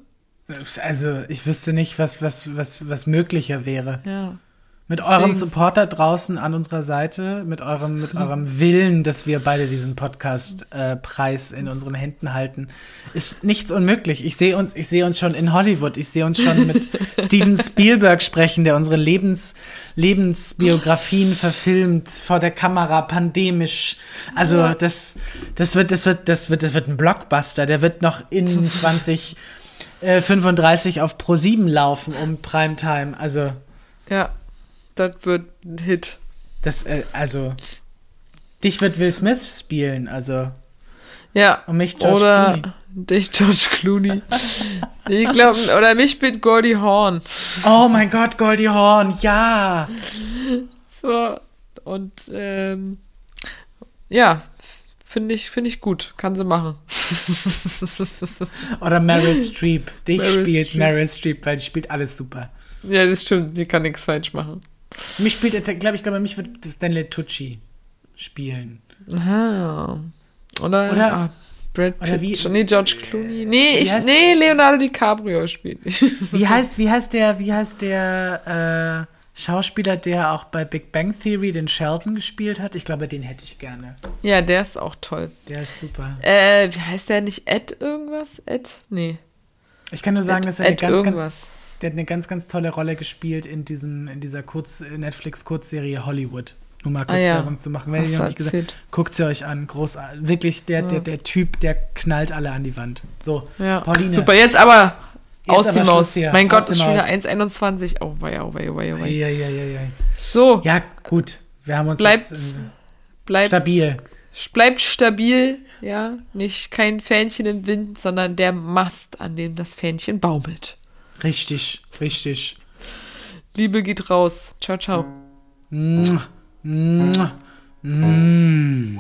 Also, ich wüsste nicht, was, was, was, was möglicher wäre. Ja. Mit eurem Deswegen- Supporter draußen an unserer Seite, mit eurem, mit eurem Willen, dass wir beide diesen Podcast-Preis in unseren Händen halten, ist nichts unmöglich. Ich sehe uns, ich sehe uns schon in Hollywood. Ich sehe uns schon mit *laughs* Steven Spielberg sprechen, der unsere Lebens, Lebensbiografien verfilmt vor der Kamera, pandemisch. Also das, das wird, das wird, das wird, das wird ein Blockbuster. Der wird noch in *laughs* 20 äh, 35 auf Pro 7 laufen um Primetime. Also Ja, das wird ein Hit. Das, äh, also, dich wird Will Smith spielen, also, Ja. und mich George oder Clooney. dich, George Clooney. Ich glaube, oder mich spielt Goldie Hawn. Oh mein Gott, Goldie Hawn, ja! So. Und ähm, ja, finde ich, finde ich gut. Kann sie machen. Oder Meryl Streep. Dich Meryl spielt Streep. Meryl Streep, weil die spielt alles super. Ja, das stimmt. Sie kann nichts falsch machen. Mich spielt, glaube ich, glaube, mich wird Stanley Tucci spielen. Ah. Oder, Oder- ah, Brad oder Pitt. wie- schon- nee, George Clooney. Nee, wie ich, heißt- nee, Leonardo DiCaprio spielt nicht. *laughs* Wie heißt, wie heißt der, wie heißt der, äh, Schauspieler, der auch bei Big Bang Theory den Sheldon gespielt hat? Ich glaube, den hätte ich gerne. ja, der ist auch toll. Der ist super. Äh, wie heißt der nicht? Ed irgendwas? Ed? Nee. Ich kann nur sagen, Ed- dass er Ed ganz, ganz, irgendwas. Der hat eine ganz, ganz tolle Rolle gespielt in diesem, in dieser Kurz, Netflix-Kurzserie Hollywood. Nur mal kurz Ah, ja. Werbung zu machen. Wenn ihr noch nicht gesagt guckt sie euch an. Großartig. Wirklich, der, der, der Typ, der knallt alle an die Wand. So, Ja. Pauline. Super, jetzt aber Jetzt aus die Maus. Hier. Mein Aus Gott, ist schon wieder Maus. 1,21. Oh, wei, oh, wei, oh, wei, oh, wei. Ja, ja, ja, ja. So, ja, gut. Wir haben uns Bleibt- jetzt, äh, bleibt stabil. Bleibt stabil, ja. Nicht kein Fähnchen im Wind, sondern der Mast, an dem das Fähnchen baumelt. Richtig, richtig. Liebe geht raus. Ciao, ciao. Mua, mua, mm.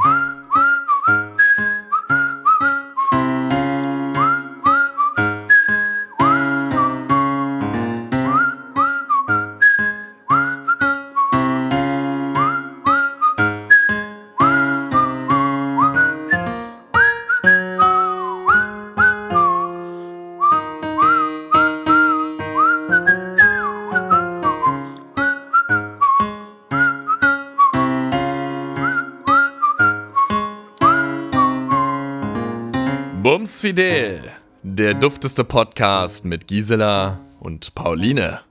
Fidel, der dufteste Podcast mit Gisela und Pauline.